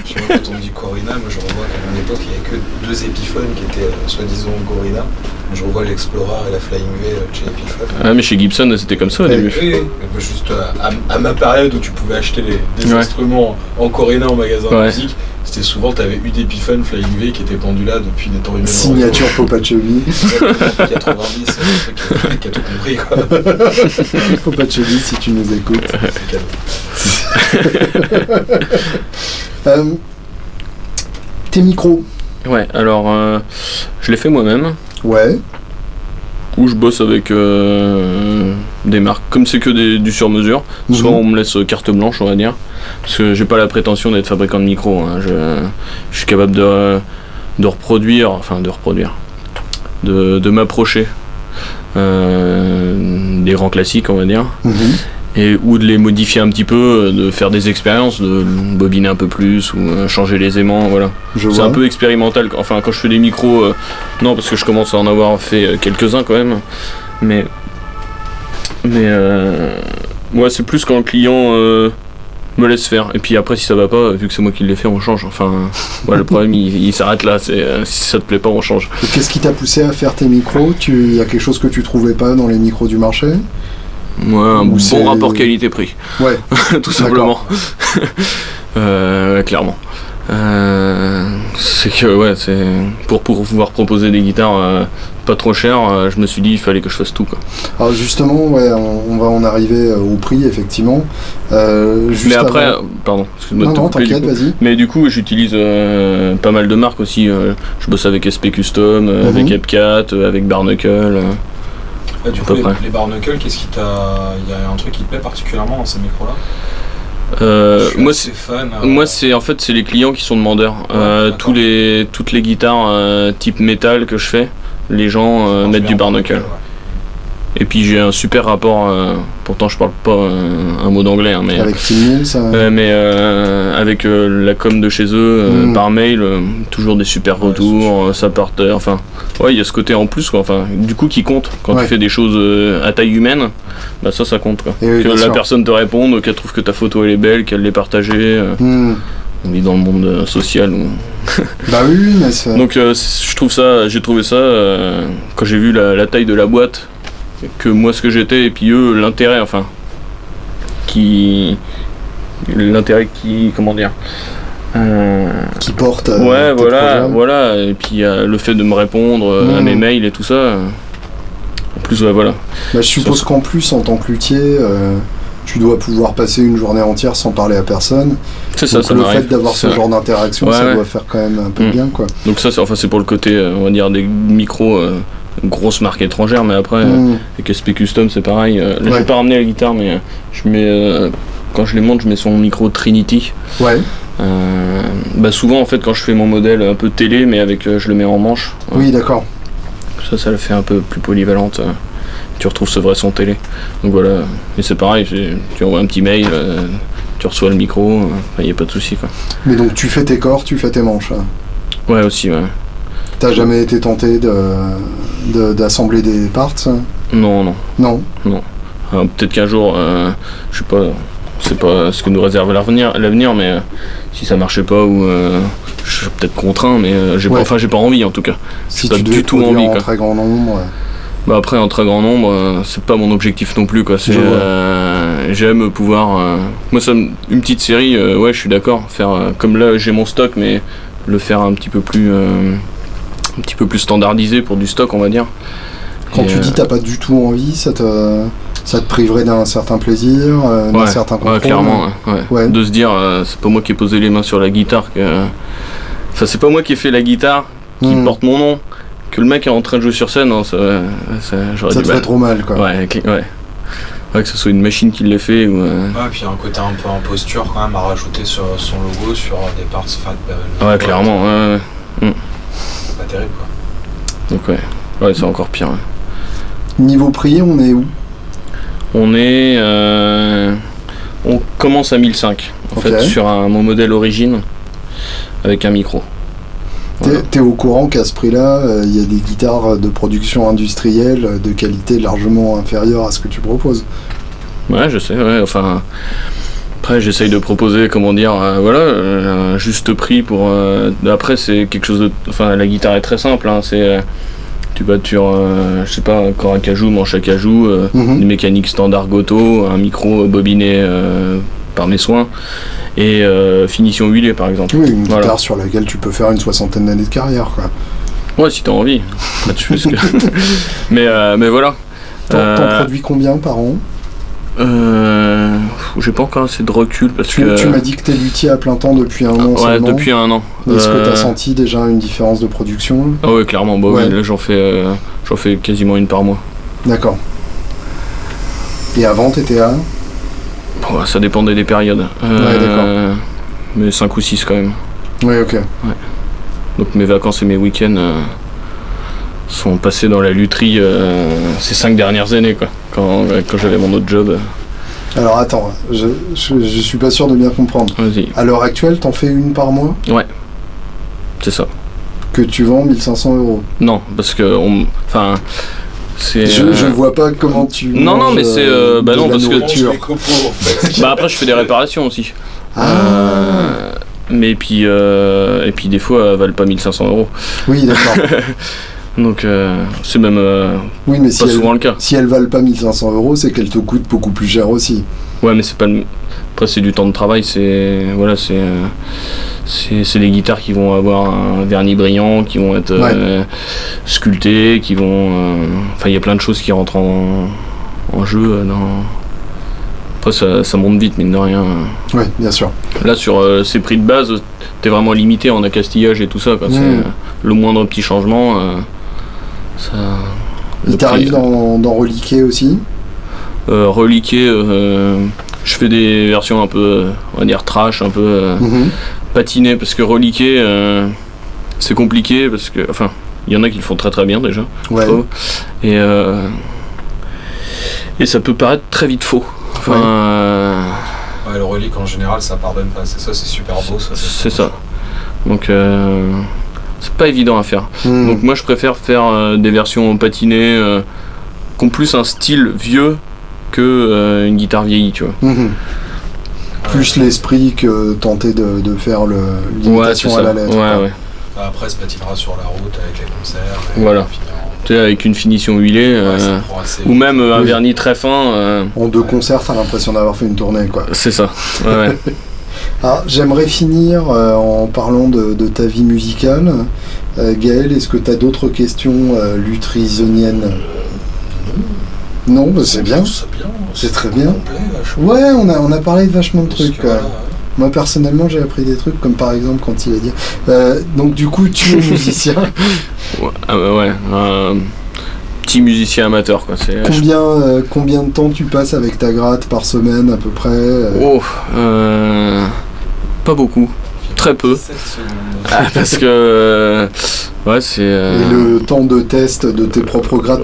Tu vois, quand on dit Corina, moi je revois qu'à mon époque, il n'y avait que deux épiphones qui étaient euh, soi-disant Corina. Je revois l'Explorer et la Flying V euh, chez Epiphone. Ah, mais chez Gibson, c'était comme ça au début. Oui, juste euh, à, à ma période où tu pouvais acheter les, des Ouais. instruments en Corina en magasin de musique, c'était souvent, tu avais eu d'Epiphone Flying V qui était pendu là depuis des temps immémoriaux. Signature Popachevi. Ouais, 90, c'est qui a tout compris quoi. Popachevi, si tu nous écoutes. C'est cadeau. Euh, tes micros Ouais, alors, euh, je l'ai fait moi-même. Ouais. Où je bosse avec euh, des marques. Comme c'est que des- du sur-mesure, soit Mhm. on me laisse euh, carte blanche, on va dire. Parce que j'ai pas la prétention d'être fabricant de micro. hein. Je, je suis capable de, de reproduire, enfin de reproduire, de, de m'approcher euh, des grands classiques, on va dire. Mhm. Et, ou de les modifier un petit peu, euh, de faire des expériences, de bobiner un peu plus ou euh, changer les aimants, voilà. C'est un peu expérimental. Enfin, quand je fais des micros, euh, non, parce que je commence à en avoir fait quelques-uns quand même. Mais. Mais. Euh, ouais, c'est plus quand le client euh, me laisse faire. Et puis après, si ça va pas, vu que c'est moi qui l'ai fait, on change. Enfin, ouais, le problème, il, il s'arrête là. C'est, euh, si ça te plaît pas, on change. Qu'est-ce qui t'a poussé à faire tes micros? Tu y a quelque chose que tu trouvais pas dans les micros du marché? Ouais, un bon rapport qualité-prix, Ouais. tout simplement. Euh, ouais, clairement. Euh, c'est que ouais, c'est pour, pour pouvoir proposer des guitares euh, pas trop chères, euh, je me suis dit il fallait que je fasse tout quoi. Alors justement, ouais, on, on va en arriver au prix effectivement. Juste Mais après, avant- pardon, excuse-moi non non, t'inquiète, vas-y. Mais du coup, j'utilise pas mal de marques aussi. je bosse avec SP Custom, euh, Mhm. avec Epcat, avec Barnacle. Euh. Ah, du coup, les, les barnacles, qu'est-ce qui t'a. Il y a un truc qui te plaît particulièrement dans ces micros-là? Euh, moi, c'est euh, moi, c'est en fait c'est les clients qui sont demandeurs. Euh, tous les toutes les guitares euh, type métal que je fais, les gens mettent du Barnacle. ouais. Et puis j'ai un super rapport. euh, pourtant, je parle pas euh, un mot d'anglais, hein, mais Avec Tim euh, mais euh, avec euh, la com de chez eux, euh, Mm. par mail, euh, toujours des super Ouais, retours, euh, ça part, euh, enfin, ouais, il y a ce côté en plus, quoi, enfin, du coup qui compte quand Ouais. tu fais des choses euh, à taille humaine, bah ça, ça compte, quoi. et oui, que la sûr. personne te réponde, qu'elle trouve que ta photo elle est belle, qu'elle l'ait partagée. euh, Hmm. on vit dans le monde social. où- Bah oui, oui, mais c'est... Donc euh, je trouve ça, j'ai trouvé ça euh, quand j'ai vu la, la taille de la boîte, que moi ce que j'étais et puis eux l'intérêt, enfin, qui, l'intérêt qui, comment dire. euh, qui porte euh, ouais, voilà, voilà, et puis le fait de me répondre euh, à Mm. mes mails et tout ça. euh, Plus, ouais, voilà. Bah, je suppose qu'en plus, en tant que luthier, euh, tu dois pouvoir passer une journée entière sans parler à personne. C'est ça, ça le fait d'avoir ce genre d'interaction, Ouais, ça ouais. doit faire quand même un peu Mm. bien, quoi. Donc ça, c'est enfin, c'est pour le côté, on va dire, des micros, euh, grosses marques étrangères, mais après, euh, Mm. avec SP Custom, c'est pareil. Euh, là, Ouais. j'ai pas ramené la guitare, mais euh, je mets, quand je les monte, je mets son micro Trinity. Ouais, Euh, bah souvent, en fait, quand je fais mon modèle un peu télé, mais avec, euh, je le mets en manche. oui, d'accord. Ça, ça le fait un peu plus polyvalente. tu retrouves ce vrai son télé. Donc voilà. Et c'est pareil, tu envoies un petit mail, tu reçois le micro, il n'y a pas de souci quoi. Mais donc tu fais tes corps, tu fais tes manches. hein. Ouais, aussi, ouais. T'as jamais été tenté de, de- d'assembler des parts hein Non, non. Non Euh, Peut-être qu'un jour, euh, je sais pas, c'est pas ce que nous réserve l'avenir, l'avenir mais euh, si ça marchait pas ou euh, je suis peut-être contraint, mais j'ai Ouais. pas, enfin j'ai pas envie en tout cas. Si pas tu du tout envie, en quoi. très grand nombre. ouais. Bah après en très grand nombre, c'est pas mon objectif non plus quoi. C'est j'aime pouvoir. moi ça une petite série, ouais je suis d'accord. Faire comme là j'ai mon stock, mais le faire un petit peu plus un petit peu plus standardisé pour du stock on va dire. Quand Et, tu euh, dis t'as pas du tout envie, ça te, ça te priverait d'un certain plaisir, euh, d'un ouais, certain contrôle ouais, clairement, ouais. De se dire, euh, c'est pas moi qui ai posé les mains sur la guitare, que. Enfin, c'est pas moi qui ai fait la guitare, qui Hmm. porte mon nom, que le mec est en train de jouer sur scène, ça, ça- Ça te fait trop mal, quoi. Ouais, ouais. Ouais, que ce soit une machine qui l'ait fait ou. euh, Ouais, puis il y a un côté un peu en posture quand même à rajouter sur son logo sur des parts fat. euh, Ouais, clairement, ouais, ouais. C'est pas terrible quoi. Donc, ouais. Ouais, c'est encore pire. ouais. Niveau prix, on est où? On est. euh, On commence à 1005, en fait, sur un, mon modèle origine, avec un micro. T'es Voilà. t'es au courant qu'à ce prix-là, euh, il y a des guitares de production industrielle de qualité largement inférieure à ce que tu proposes? Ouais, je sais, ouais, enfin. Après, j'essaye de proposer, comment dire, euh, voilà, euh, un juste prix pour. euh, après, c'est quelque chose de. Enfin, la guitare est très simple, hein, c'est. tu vas sur, euh, je sais pas, un corps à cajou, manche à cajou, euh, Mhm. une mécanique standard Goto, un micro bobiné euh, par mes soins, et finition huilée, par exemple. Oui, une Voilà. guitare sur laquelle tu peux faire une soixantaine d'années de carrière, quoi. Ouais, si t'as envie. Tu que- mais, mais voilà. T'en produis combien par an? Euh, J'ai pas encore assez de recul parce Tu, que. tu m'as dit que t'es luthier à plein temps depuis un an Ouais, seulement. depuis un an. Est-ce que Euh, t'as senti déjà une différence de production Ah ouais, clairement. Bah Ouais. oui, là j'en fais, euh, j'en fais quasiment une par mois. D'accord. Et avant, t'étais à Bon, ça dépendait des périodes. Euh, Mais 5 ou 6 quand même. Oui, ok. Donc mes vacances et mes week-ends euh, sont passés dans la lutherie euh, ces 5 dernières années, quoi. Quand, quand j'avais mon autre job. Alors attends, je, je, je suis pas sûr de bien comprendre. Vas-y, À l'heure actuelle, t'en fais une par mois? C'est ça. que tu vends 1500 euros? Non, parce que on, enfin, c'est. Je, euh, je vois pas comment tu. Non, non, mais c'est, euh, bah non, parce que- copeaux en fait. Bah après je fais des réparations aussi. Ah, Euh, mais puis euh, et puis des fois elles valent pas 1500 euros. oui, d'accord. Donc euh, c'est même euh, Oui, mais si pas elles, souvent le cas. si elles valent pas 1500 euros, c'est qu'elles te coûtent beaucoup plus cher aussi. Ouais, mais c'est pas le... Après, c'est du temps de travail, c'est. Voilà, c'est. euh, C'est les guitares qui vont avoir un vernis brillant, qui vont être euh, sculptées, qui vont. Enfin, il y a plein de choses qui rentrent en, en jeu. Dans... Après, ça, ça monte vite, mine de rien. Oui, bien sûr. Là, sur ces prix de base, t'es vraiment limité en accastillage et tout ça. Quoi. Mm. euh, le moindre petit changement, ça. Il t'arrive prix- d'en reliquer aussi euh, reliqué, euh, je fais des versions un peu, euh, on va dire trash, un peu euh, Mhm. patinées, parce que reliqué, euh, c'est compliqué, parce que, enfin, il y en a qui le font très très bien déjà, je Ouais. trouve, et, euh, et ça peut paraître très vite faux. Enfin, Ouais. euh, Ouais, le relique en général ça pardonne pas, c'est ça, c'est super beau ça. c'est ça. Donc, euh, c'est pas évident à faire. Mhm. Donc moi je préfère faire euh, des versions patinées euh, qui ont plus un style vieux que euh, une guitare vieillie, tu vois. Mhm. Plus l'esprit que tenter de, de faire le- Ouais, l'imitation à la lettre. ouais, ouais. Après, se patinera sur la route avec les concerts. et Voilà. en- Tu sais, avec une finition huilée, Ouais, euh, assez ou même un Oui. vernis très fin, euh, En deux concerts, t'as l'impression d'avoir fait une tournée, quoi. c'est ça. Ouais, ouais. J'aimerais finir euh, en parlant de, de ta vie musicale. Euh, Gaël, est-ce que tu as d'autres questions euh, lutrisoniennes Non, c'est bien. C'est très bien. Ouais, on a, on a parlé de vachement de trucs. Quoi. Moi personnellement, j'ai appris des trucs comme par exemple quand il a dit. Euh, donc du coup, tu es musicien. Ouais, ah bah ouais, un petit musicien amateur quoi. C'est, combien, euh, combien de temps tu passes avec ta gratte par semaine à peu près euh? Oh, euh, pas beaucoup, très peu. Ah, parce que euh, ouais c'est. euh, Et le temps de test de tes propres grattes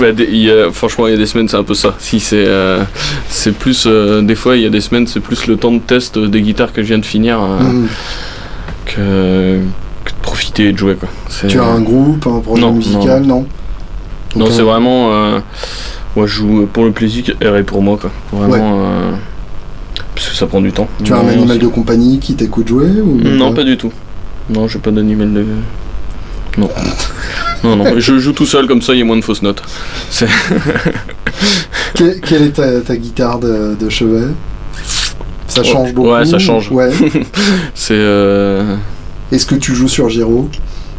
Ouais, des- il y a- franchement, il y a des semaines, c'est un peu ça. Si c'est, euh, c'est plus, euh, des fois, il y a des semaines, c'est plus le temps de test des guitares que je viens de finir euh, Mhm. que, que de profiter et de jouer quoi. Tu as un groupe, un projet Non, musical, non Non, c'est vraiment, euh, moi, je joue pour le plaisir et pour moi quoi. Vraiment, euh, ça prend du temps. Tu as un animal de compagnie qui t'écoute jouer ou Non, pas du tout. Non, j'ai pas d'animal de. Non. non, non. Je joue tout seul comme ça, il y a moins de fausses notes. Que- quelle est ta, ta guitare de, de chevet? Ça Ouais, change beaucoup ouais, ça change. Ouais. C'est euh, Est-ce que tu joues sur Giro?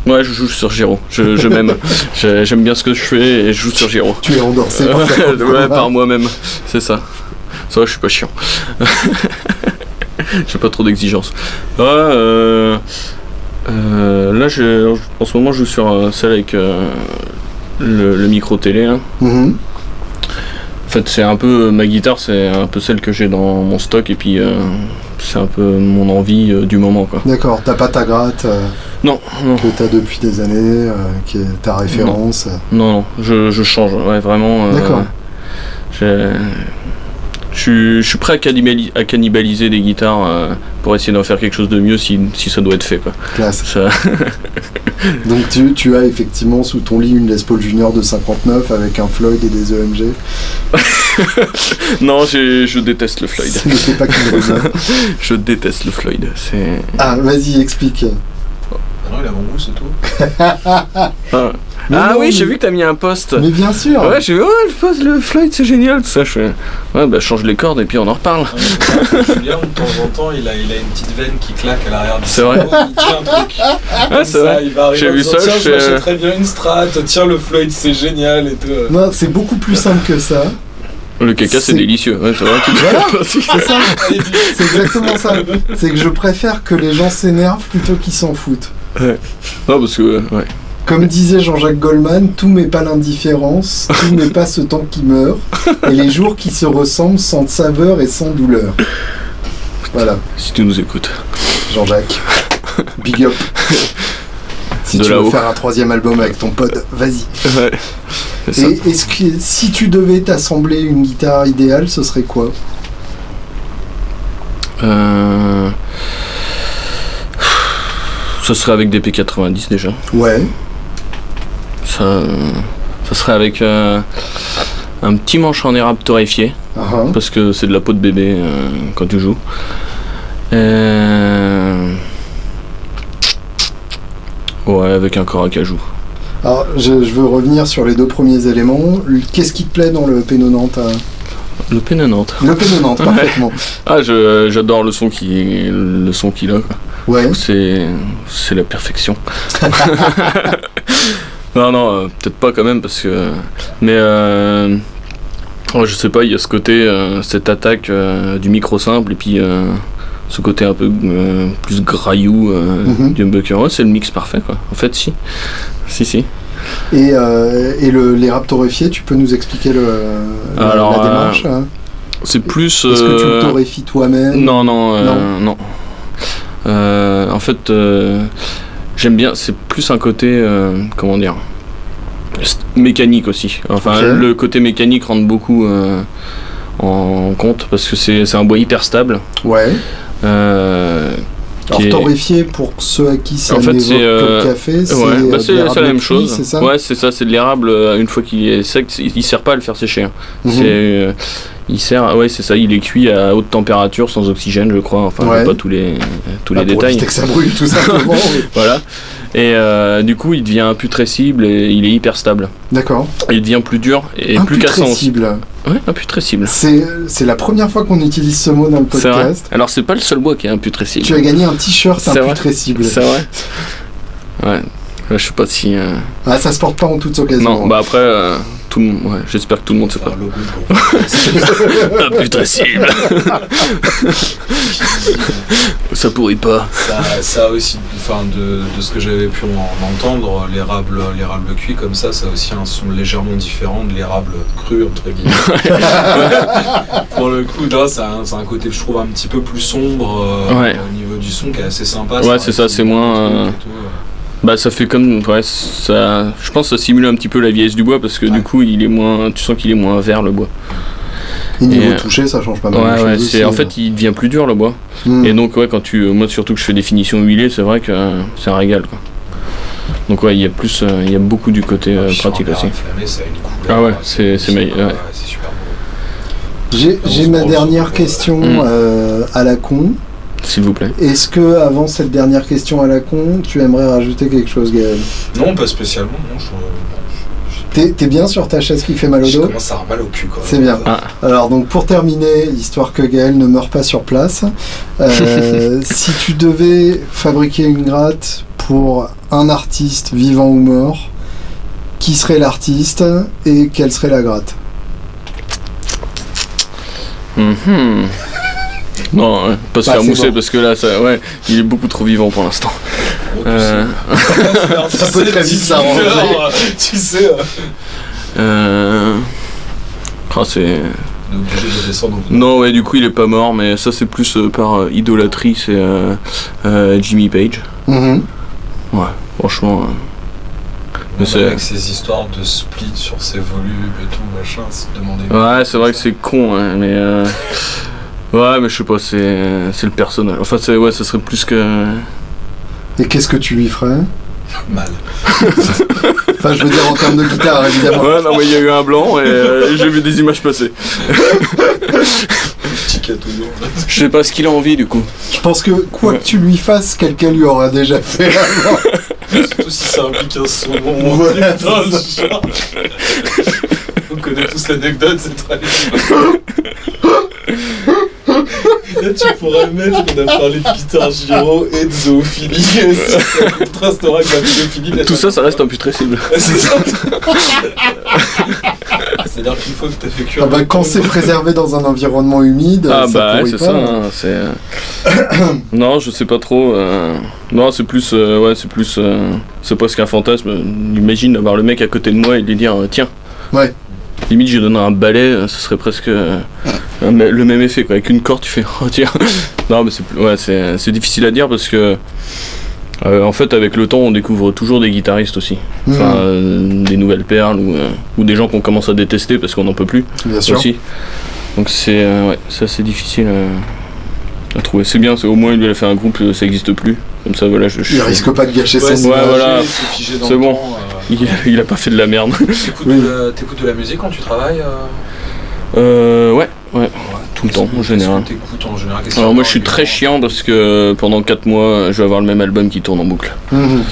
Ouais, je joue sur Giro. Je, je m'aime. J'ai- J'aime bien ce que je fais et je joue sur Giro. Tu es endorsé par ouais, ouais, par moi-même. C'est ça. Ça va, je suis pas chiant. J'ai pas trop d'exigences. Ouais, euh, euh, là, je, en ce moment, je joue sur celle avec euh, le, le micro télé. Mhm. En fait, c'est un peu ma guitare, c'est un peu celle que j'ai dans mon stock et puis euh, c'est un peu mon envie euh, du moment, quoi. D'accord, t'as pas ta gratte euh, Non, non, que t'as depuis des années, qui est ta référence. non, non, je, je change. Ouais, vraiment. D'accord. Je suis, je suis prêt à, cannibali- à cannibaliser des guitares euh, pour essayer d'en faire quelque chose de mieux si, si ça doit être fait. Quoi. Classe. Ça- Donc tu, tu as effectivement sous ton lit une Les Paul Junior de 59 avec un Floyd et des EMG. non, je déteste le Floyd. Ce pas. Je déteste le Floyd. Ah, vas-y, explique. Ah non, il a bon goût, c'est tout. Ah, Ah non, oui, mais- j'ai vu que t'as mis un post. Mais bien sûr Ouais, j'ai vu, ouais, le post, le Floyd, c'est génial, tout ça. Je fais, ouais, bah, change les cordes et puis on en reparle. Julien, de temps en temps, il a, il a une petite veine qui claque à l'arrière du C'est vrai. cerveau, Il tient un truc. Ah, c'est ça, vrai. Il va arriver J'ai vu ça, Tiens, je je fais- m'achèterais bien une strat. Tiens, le Floyd, c'est génial et tout. Non, c'est beaucoup plus simple que ça. Le caca, C'est- c'est délicieux. Ouais, c'est vrai. tu- Voilà, c'est ça. C'est exactement ça. C'est que je préfère que les gens s'énervent plutôt qu'ils s'en foutent. Non, parce que, ouais. Comme disait Jean-Jacques Goldman, tout n'est pas l'indifférence, tout n'est pas ce temps qui meurt, et les jours qui se ressemblent sans saveur et sans douleur. Voilà, Si tu nous écoutes. Jean-Jacques. Big up. Si De tu veux faire un troisième album avec ton pote, vas-y. Ouais. Et est-ce que si tu devais t'assembler une guitare idéale, ce serait quoi? Euh... Ça serait avec des P90 déjà. Ouais. Ça, ça serait avec euh, un petit manche en érable torréfié. Ah. parce que c'est de la peau de bébé euh, quand tu joues. Euh, Ouais, avec un corps à cajou. Alors, je, je veux revenir sur les deux premiers éléments. Qu'est-ce qui te plaît dans le P90 hein Le P90. Le P90, parfaitement. Ah, je- j'adore le son qui, le son qu'il a. quoi. Ouais. C'est, c'est la perfection. non, non, euh, peut-être pas quand même parce que, mais euh, oh, je sais pas, il y a ce côté, euh, cette attaque du micro simple et puis ce côté un peu plus graillou euh, Mhm. du c'est le mix parfait quoi. En fait, si, si, si. Et, euh, et le, les tu peux nous expliquer le, la, Alors, la euh, démarche hein C'est plus. Est-ce que tu le euh, torréfies toi-même Non, non, non. Euh, en fait, euh, j'aime bien. C'est plus un côté, euh, comment dire, mécanique aussi. Enfin, le côté mécanique rentre beaucoup euh, en compte parce que c'est c'est un bois hyper stable. Ouais. Alors est- torréfié, pour ceux à qui ça En fait, c'est, euh, café, c'est Ouais, euh, bah, la même chose. c'est ça ouais, c'est ça, c'est de l'érable. euh, Une fois qu'il est sec, il sert pas à le faire sécher. hein. Mhm. Euh, il sert, ouais, c'est ça. Il est cuit à haute température, sans oxygène, je crois. Enfin, Ouais. pas tous les tous Bah, les pour détails. éviter que ça brûle, tout simplement. Voilà. Et euh, du coup, il devient imputrescible et il est hyper stable. D'accord. Il devient plus dur et plus cassant. Imputrescible. Ouais, imputrescible. C'est la première fois qu'on utilise ce mot dans le podcast. Alors, c'est pas le seul bois qui est imputrescible. Tu as gagné un t-shirt C'est vrai. imputrescible. C'est vrai Ouais. Là, je sais pas si. euh, Ah, ça se porte pas en toutes occasions. Non, bah après, euh, tout le monde, ouais, j'espère que tout le monde pas. un logo pour- Imputrescible Ça pourrit pas. ça, ça aussi, enfin, de, de ce que j'avais pu en entendre, l'érable, l'érable cuit comme ça, ça a aussi un son légèrement différent de l'érable cru, entre guillemets. Pour le coup, là, c'est un, c'est un côté, je trouve, un petit peu plus sombre euh, Ouais. au niveau du son qui est assez sympa. Ouais, c'est ça, c'est moins, un euh, tout. Bah ça fait comme ouais ça je pense que ça simule un petit peu la vieillesse du bois parce que Ouais. du coup il est moins tu sens qu'il est moins vert le bois. Et niveau Et, euh, touché, ça change pas mal. Ouais en euh. fait il devient plus dur le bois. Hmm. Et donc ouais quand tu euh, moi surtout que je fais des finitions huilées, c'est vrai que euh, c'est un régal quoi. Donc ouais, il y a plus euh, il y a beaucoup du côté euh, pratique aussi. enflammé, ça a une couleur, Ah ouais, euh, c'est- c'est meilleur, ouais. c'est super beau. J'ai j'ai ma dernière question Hmm. euh, à la con. S'il vous plaît. Est-ce que avant cette dernière question à la con, tu aimerais rajouter quelque chose, Gaël? Non, pas spécialement, non, je, T'es t'es bien sur ta chaise qui fait mal au je dos? commence à avoir mal au cul. C'est bien. Ah. Alors donc pour terminer, histoire que Gaël ne meure pas sur place, euh, si tu devais fabriquer une gratte pour un artiste vivant ou mort, qui serait l'artiste et quelle serait la gratte? Mhm. Non, hein, pas se Bah, faire mousser bon. parce que là ça ouais, il est beaucoup trop vivant pour l'instant. Oh, tu Euh, sais. Ça peut très vite s'arranger. Alors, Tu sais, euh, ah, c'est on est obligé de descendre au Non, ouais, du coup, il est pas mort, mais ça, c'est plus euh, par euh, idolâtrie, c'est euh, euh, Jimmy Page. Mhm. Ouais, franchement. euh, Mais c'est- avec ces histoires de split sur ses volumes et tout, machin, c'est demandé. Ouais, c'est vrai que c'est con, hein, mais. Ouais, mais je sais pas, c'est c'est le personnage. Enfin, c'est ouais, ça serait plus que. Et qu'est-ce que tu lui ferais? Mal. Enfin, je veux dire en termes de guitare, évidemment. Ouais, non, mais il y a eu un blanc et euh, j'ai vu des images passer. Petit cadeau. Je sais pas ce qu'il a envie, du coup. Je pense que quoi Ouais. que tu lui fasses, quelqu'un lui aura déjà fait avant. Surtout si ça implique un le chat. On connaît tous l'anecdote, c'est très Là, tu pourras le mettre, on a parlé de guitare gyro et de zoophilie. Ça contrastera avec la zoophilie. Tout ça, ça reste imputrescible. C'est ça. C'est-à-dire qu'une fois que t'as fait cuire. Ah bah, quand c'est préservé dans un environnement humide, Ah ça bah ouais, c'est ça, hein, c'est... euh, non, je sais pas trop. euh, Non, c'est plus... euh, Ouais, c'est plus... euh, C'est presque un fantasme. Imagine avoir le mec à côté de moi et lui dire euh, Tiens. Ouais. Limite, je donnerais un balai, euh, ce serait presque euh, le même effet, quoi. Avec une corde, tu fais Oh tiens Non, mais c'est ouais, difficile à dire parce que... euh, en fait, avec le temps, on découvre toujours des guitaristes aussi. Enfin, Mhm, euh, des nouvelles perles ou, euh, ou des gens qu'on commence à détester parce qu'on n'en peut plus bien sûr. aussi. Donc c'est ouais, c'est assez difficile à trouver. C'est bien, au moins il lui a fait un groupe, ça existe plus. Comme ça voilà, je, je- Il risque pas de gâcher Ouais, son c'est Ouais, voilà. bon. temps. Il, il a pas fait de la merde. T'écoutes Oui. de, la- t'écoutes de la musique quand tu travailles euh? Euh, ouais, ouais, Ouais. tout le temps en général. que t'écoutes en général? Qu'est-ce Alors moi je suis très chiant parce que pendant 4 mois je vais avoir le même album qui tourne en boucle. Mhm.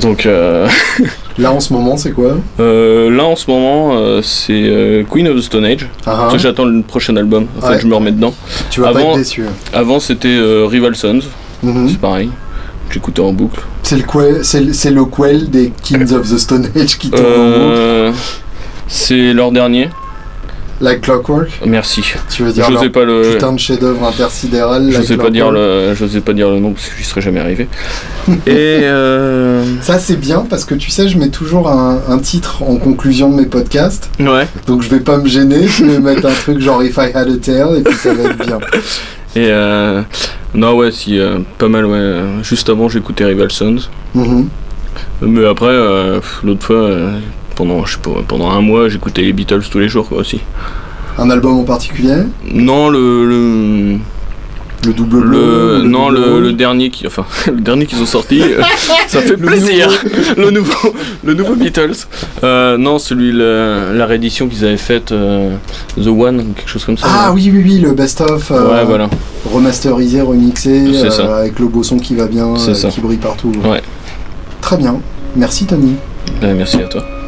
Donc euh, Là en ce moment, c'est quoi? Euh, là en ce moment euh, c'est euh, Queen of the Stone Age. Ah, que J'attends le prochain album, en fait Ouais. je me remets dedans. Tu vas pas avant- être déçu. Avant c'était euh, Rival Sons, Mhm. c'est pareil. J'écoutais en boucle. C'est le, que- c'est le- c'est le quell des Kings of the Stone Age qui tourne en boucle. Euh, c'est leur dernier. Like Clockwork Merci. Tu veux dire J'osais leur pas le. putain de chef-d'œuvre intersidéral like J'osais pas dire le, pas dire le nom parce que j'y serais jamais arrivé. Et euh... Ça c'est bien parce que tu sais, je mets toujours un, un titre en conclusion de mes podcasts, ouais. donc je vais pas me gêner, je vais mettre un truc genre If I Had a Tail et puis ça va être bien. Et euh... non ouais si euh, pas mal ouais. Juste avant j'écoutais Rival Sons. Mhm. Mais après euh, l'autre fois euh, pendant je sais pas pendant un mois j'écoutais les Beatles tous les jours quoi aussi. Un album en particulier? Non le le, Le double le bleu, non double le, dernier qui enfin le dernier qu'ils ont sorti euh, ça fait plaisir. le nouveau le nouveau Beatles. Euh, non celui la, la réédition qu'ils avaient faite euh, The One quelque chose comme ça Ah oui, oui, oui, le best-of euh, ouais voilà. remasterisé, remixé, avec le beau son qui va bien, qui brille partout. Ouais. Très bien. Merci Tony. Merci à toi